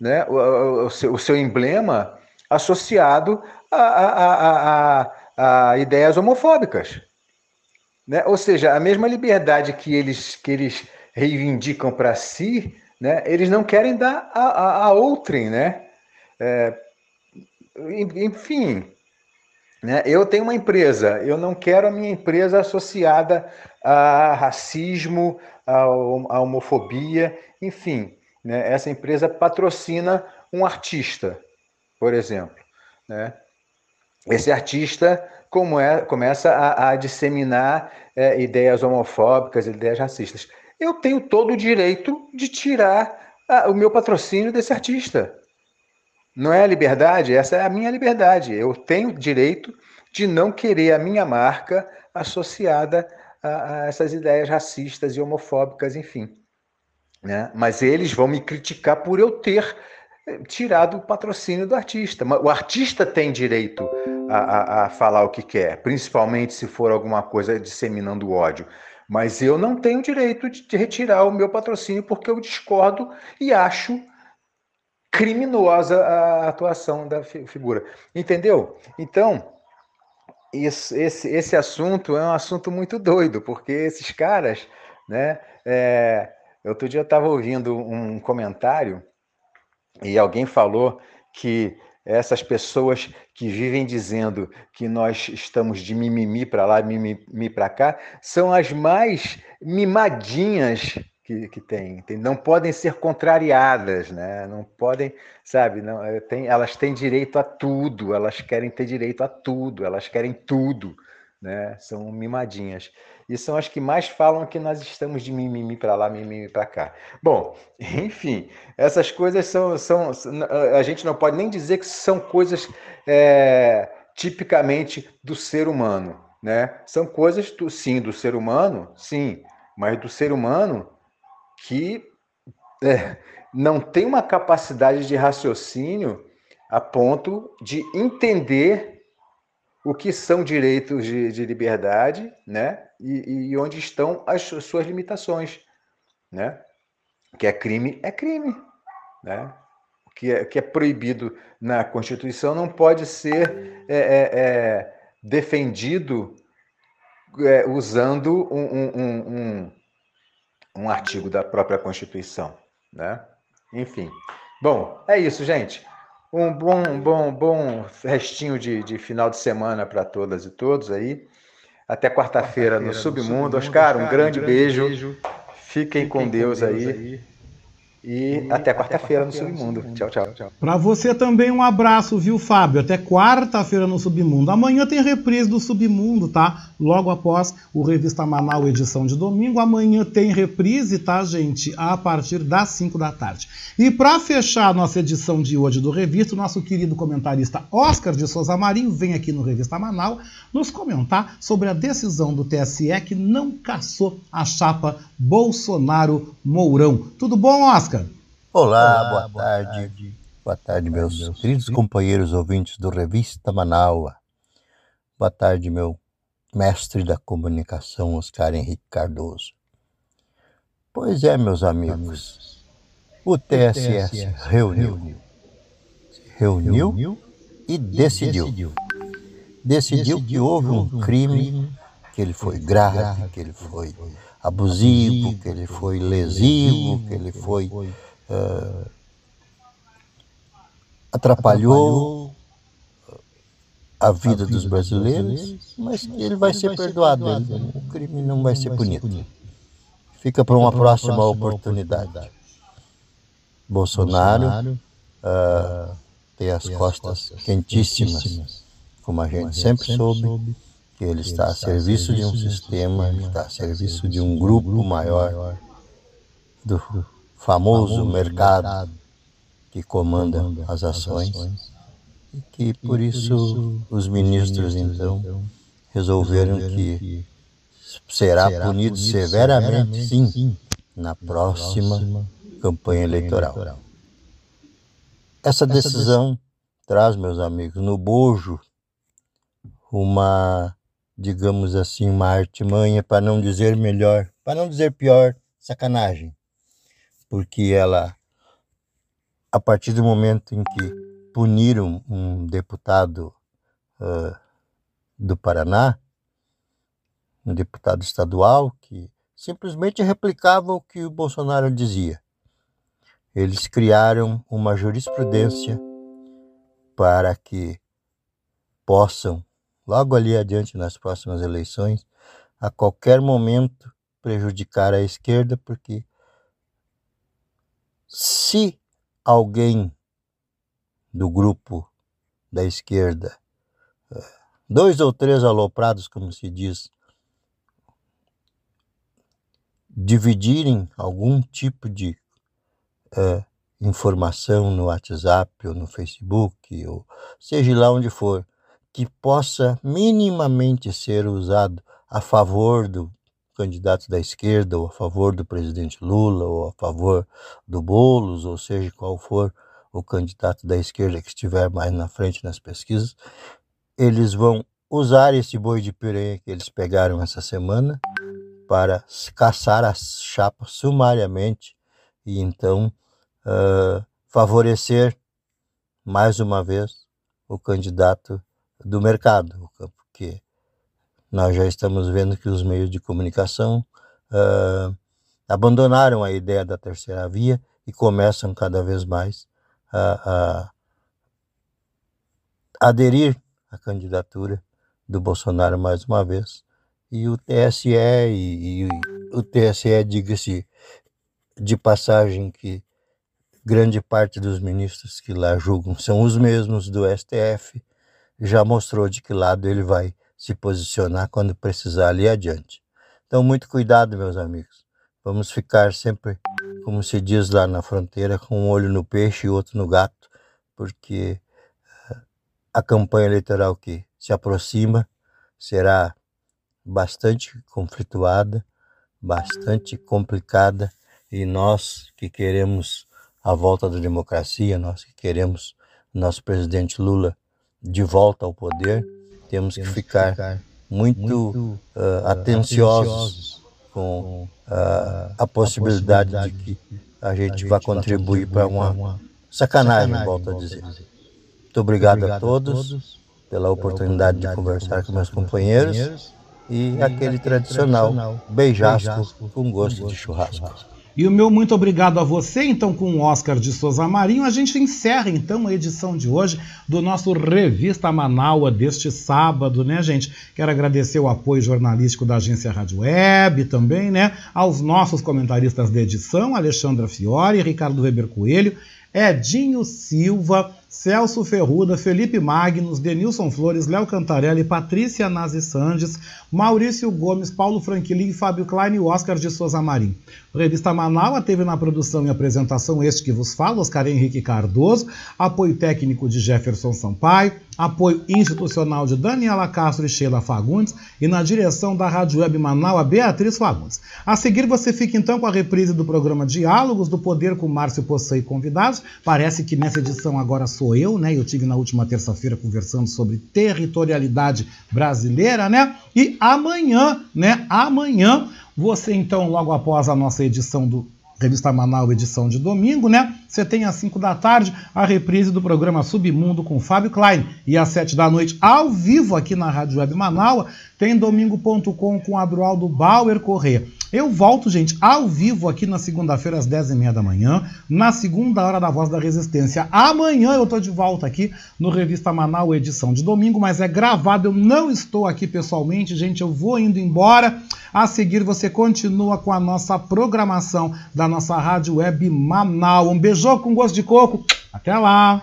né, o, o, seu, o seu emblema associado a, a, a, a, ideias homofóbicas. Né? Ou seja, a mesma liberdade que eles, que eles reivindicam para si, né, eles não querem dar a, a, a outrem. Né? É, enfim, né? Eu tenho uma empresa, eu não quero a minha empresa associada a racismo, a, homofobia, enfim. Né? Essa empresa patrocina um artista, por exemplo. Né? Esse artista como é, começa a, a disseminar é, ideias homofóbicas, ideias racistas. Eu tenho todo o direito de tirar a, o meu patrocínio desse artista. Não é a liberdade? Essa é a minha liberdade. Eu tenho direito de não querer a minha marca associada a, a essas ideias racistas e homofóbicas, enfim. Né? Mas eles vão me criticar por eu ter eh, tirado o patrocínio do artista. O artista tem direito a, a, a falar o que quer, principalmente se for alguma coisa disseminando ódio. Mas eu não tenho direito de retirar o meu patrocínio porque eu discordo e acho criminosa a atuação da figura. Entendeu? Então, isso, esse, esse assunto é um assunto muito doido, porque esses caras, né? É, outro dia eu estava ouvindo um comentário e alguém falou que essas pessoas que vivem dizendo que nós estamos de mimimi para lá, mimimi para cá, são as mais mimadinhas que, que tem, tem, não podem ser contrariadas, né? Não podem, sabe? Não, eh, tem, elas têm direito a tudo, elas querem ter direito a tudo, elas querem tudo, né? São mimadinhas. E são as que mais falam que nós estamos de mimimi para lá, mimimi para cá. Bom, enfim, essas coisas são, são. A gente não pode nem dizer que são coisas é, tipicamente do ser humano, né? São coisas, sim, do ser humano, sim, mas do ser humano que é, não tem uma capacidade de raciocínio a ponto de entender o que são direitos de, de liberdade, né? E, e, onde estão as suas limitações, né? O que é crime é crime, né? O que é, que é proibido na Constituição não pode ser é, é, é defendido é, usando um, um, um, um artigo da própria Constituição, né? Enfim. Bom, é isso, gente. Um bom, bom, bom restinho de, de final de semana para todas e todos aí. Até quarta-feira quarta no, Submundo. no Submundo. Oscar, um grande, um grande beijo. beijo. Fiquem, Fiquem com Deus, com Deus aí. aí. E, até quarta-feira no Submundo. Tchau, tchau. tchau. Para você também um abraço, viu, Fábio? Até quarta-feira no Submundo. Amanhã tem reprise do Submundo, tá? Logo após o Revista Manaus, edição de domingo. Amanhã tem reprise, tá, gente? A partir das 5 da tarde. E para fechar a nossa edição de hoje do Revista, o nosso querido comentarista Oscar de Souza Marinho vem aqui no Revista Manaus nos comentar sobre a decisão do TSE que não caçou a chapa Bolsonaro-Mourão. Tudo bom, Oscar? Olá, Olá boa, boa tarde. tarde. Boa tarde, meus, meus queridos companheiros ouvintes do Revista Manaua. Boa tarde, meu mestre da comunicação, Oscar Henrique Cardoso. Pois é, meus amigos, o TSS reuniu, reuniu e decidiu. Decidiu que houve um crime, que ele foi grave, que ele foi abusivo, que ele foi lesivo, que ele foi uh, atrapalhou a vida dos brasileiros, mas ele vai ser perdoado, o crime não vai ser punido. Fica para uma próxima oportunidade. Bolsonaro uh, tem as costas quentíssimas, como a gente sempre soube, que ele está a serviço de um sistema, está a serviço de um grupo maior. do famoso mercado que comanda as ações e que por isso os ministros então resolveram que será punido severamente, sim, na próxima campanha eleitoral. Essa decisão traz, meus amigos, no bojo uma, digamos assim, uma artimanha, para não dizer melhor, para não dizer pior, sacanagem. Porque ela, a partir do momento em que puniram um deputado uh, do Paraná, um deputado estadual que simplesmente replicava o que o Bolsonaro dizia. Eles criaram uma jurisprudência para que possam, logo ali adiante nas próximas eleições, a qualquer momento prejudicar a esquerda, porque se alguém do grupo da esquerda, eh, dois ou três aloprados, como se diz, dividirem algum tipo de uh, informação no WhatsApp ou no Facebook, ou seja lá onde for, que possa minimamente ser usado a favor do candidato da esquerda, ou a favor do presidente Lula, ou a favor do Bolos, ou seja qual for o candidato da esquerda que estiver mais na frente nas pesquisas, eles vão usar esse boi de piranha que eles pegaram essa semana para caçar as chapas sumariamente e então uh, favorecer mais uma vez o candidato do mercado, porque nós já estamos vendo que os meios de comunicação uh, abandonaram a ideia da terceira via e começam cada vez mais a, a aderir à candidatura do Bolsonaro mais uma vez. E o TSE e, e o TSE diga-se de passagem que grande parte dos ministros que lá julgam são os mesmos do STF, já mostrou de que lado ele vai se posicionar quando precisar ali adiante. Então, muito cuidado, meus amigos. Vamos ficar sempre, como se diz lá na fronteira, com um olho no peixe e outro no gato, porque eh, a campanha eleitoral que se aproxima será bastante conflituada, bastante complicada, e nós que queremos a volta da democracia, nós que queremos nosso presidente Lula de volta ao poder, temos, que, ficar muito, uh, atenciosos com uh, a possibilidade de que a gente, vá contribuir para uma, sacanagem, volto a dizer. Muito obrigado, a todos pela oportunidade de conversar com meus companheiros e, aquele tradicional beijasco com gosto de churrasco. E o meu muito obrigado a você, então, com o Oscar de Souza Marinho. A gente encerra, então, a edição de hoje do nosso Revista Manaua deste sábado, né, gente? Quero agradecer o apoio jornalístico da agência Rádio Web também, né? Aos nossos comentaristas de edição, Alexandra Fiore, Ricardo Weber Coelho, Edinho Silva, Celso Ferruda, Felipe Magnus, Denilson Flores, Léo Cantarelli, Patrícia Nazi Sandes, Maurício Gomes, Paulo Franquilin, Fábio Klein e Oscar de Souza Marim. Revista Manaus teve na produção e apresentação este que vos fala, Oscar Henrique Cardoso, apoio técnico de Jefferson Sampaio, apoio institucional de Daniela Castro e Sheila Fagundes e na direção da Rádio Web Manaus, a Beatriz Fagundes. A seguir você fica então com a reprise do programa Diálogos do Poder com Márcio Poçã e convidados. Parece que nessa edição agora sou eu, né? Eu tive na última terça-feira conversando sobre territorialidade brasileira, né? E amanhã, né? Amanhã você então logo após a nossa edição do Revista Manaus, edição de domingo, né? Você tem às 5 da tarde a reprise do programa Submundo com Fábio Klein. E às 7 da noite, ao vivo aqui na Rádio Web Manaus, tem domingo.com com Adroaldo Bauer Corrêa. Eu volto, gente, ao vivo aqui na segunda-feira, às 10h30 da manhã, na segunda hora da Voz da Resistência. Amanhã eu tô de volta aqui no Revista Manaus, edição de domingo, mas é gravado, eu não estou aqui pessoalmente, gente, eu vou indo embora. A seguir, você continua com a nossa programação da nossa rádio web Manaus. Um beijão com gosto de coco. Até lá!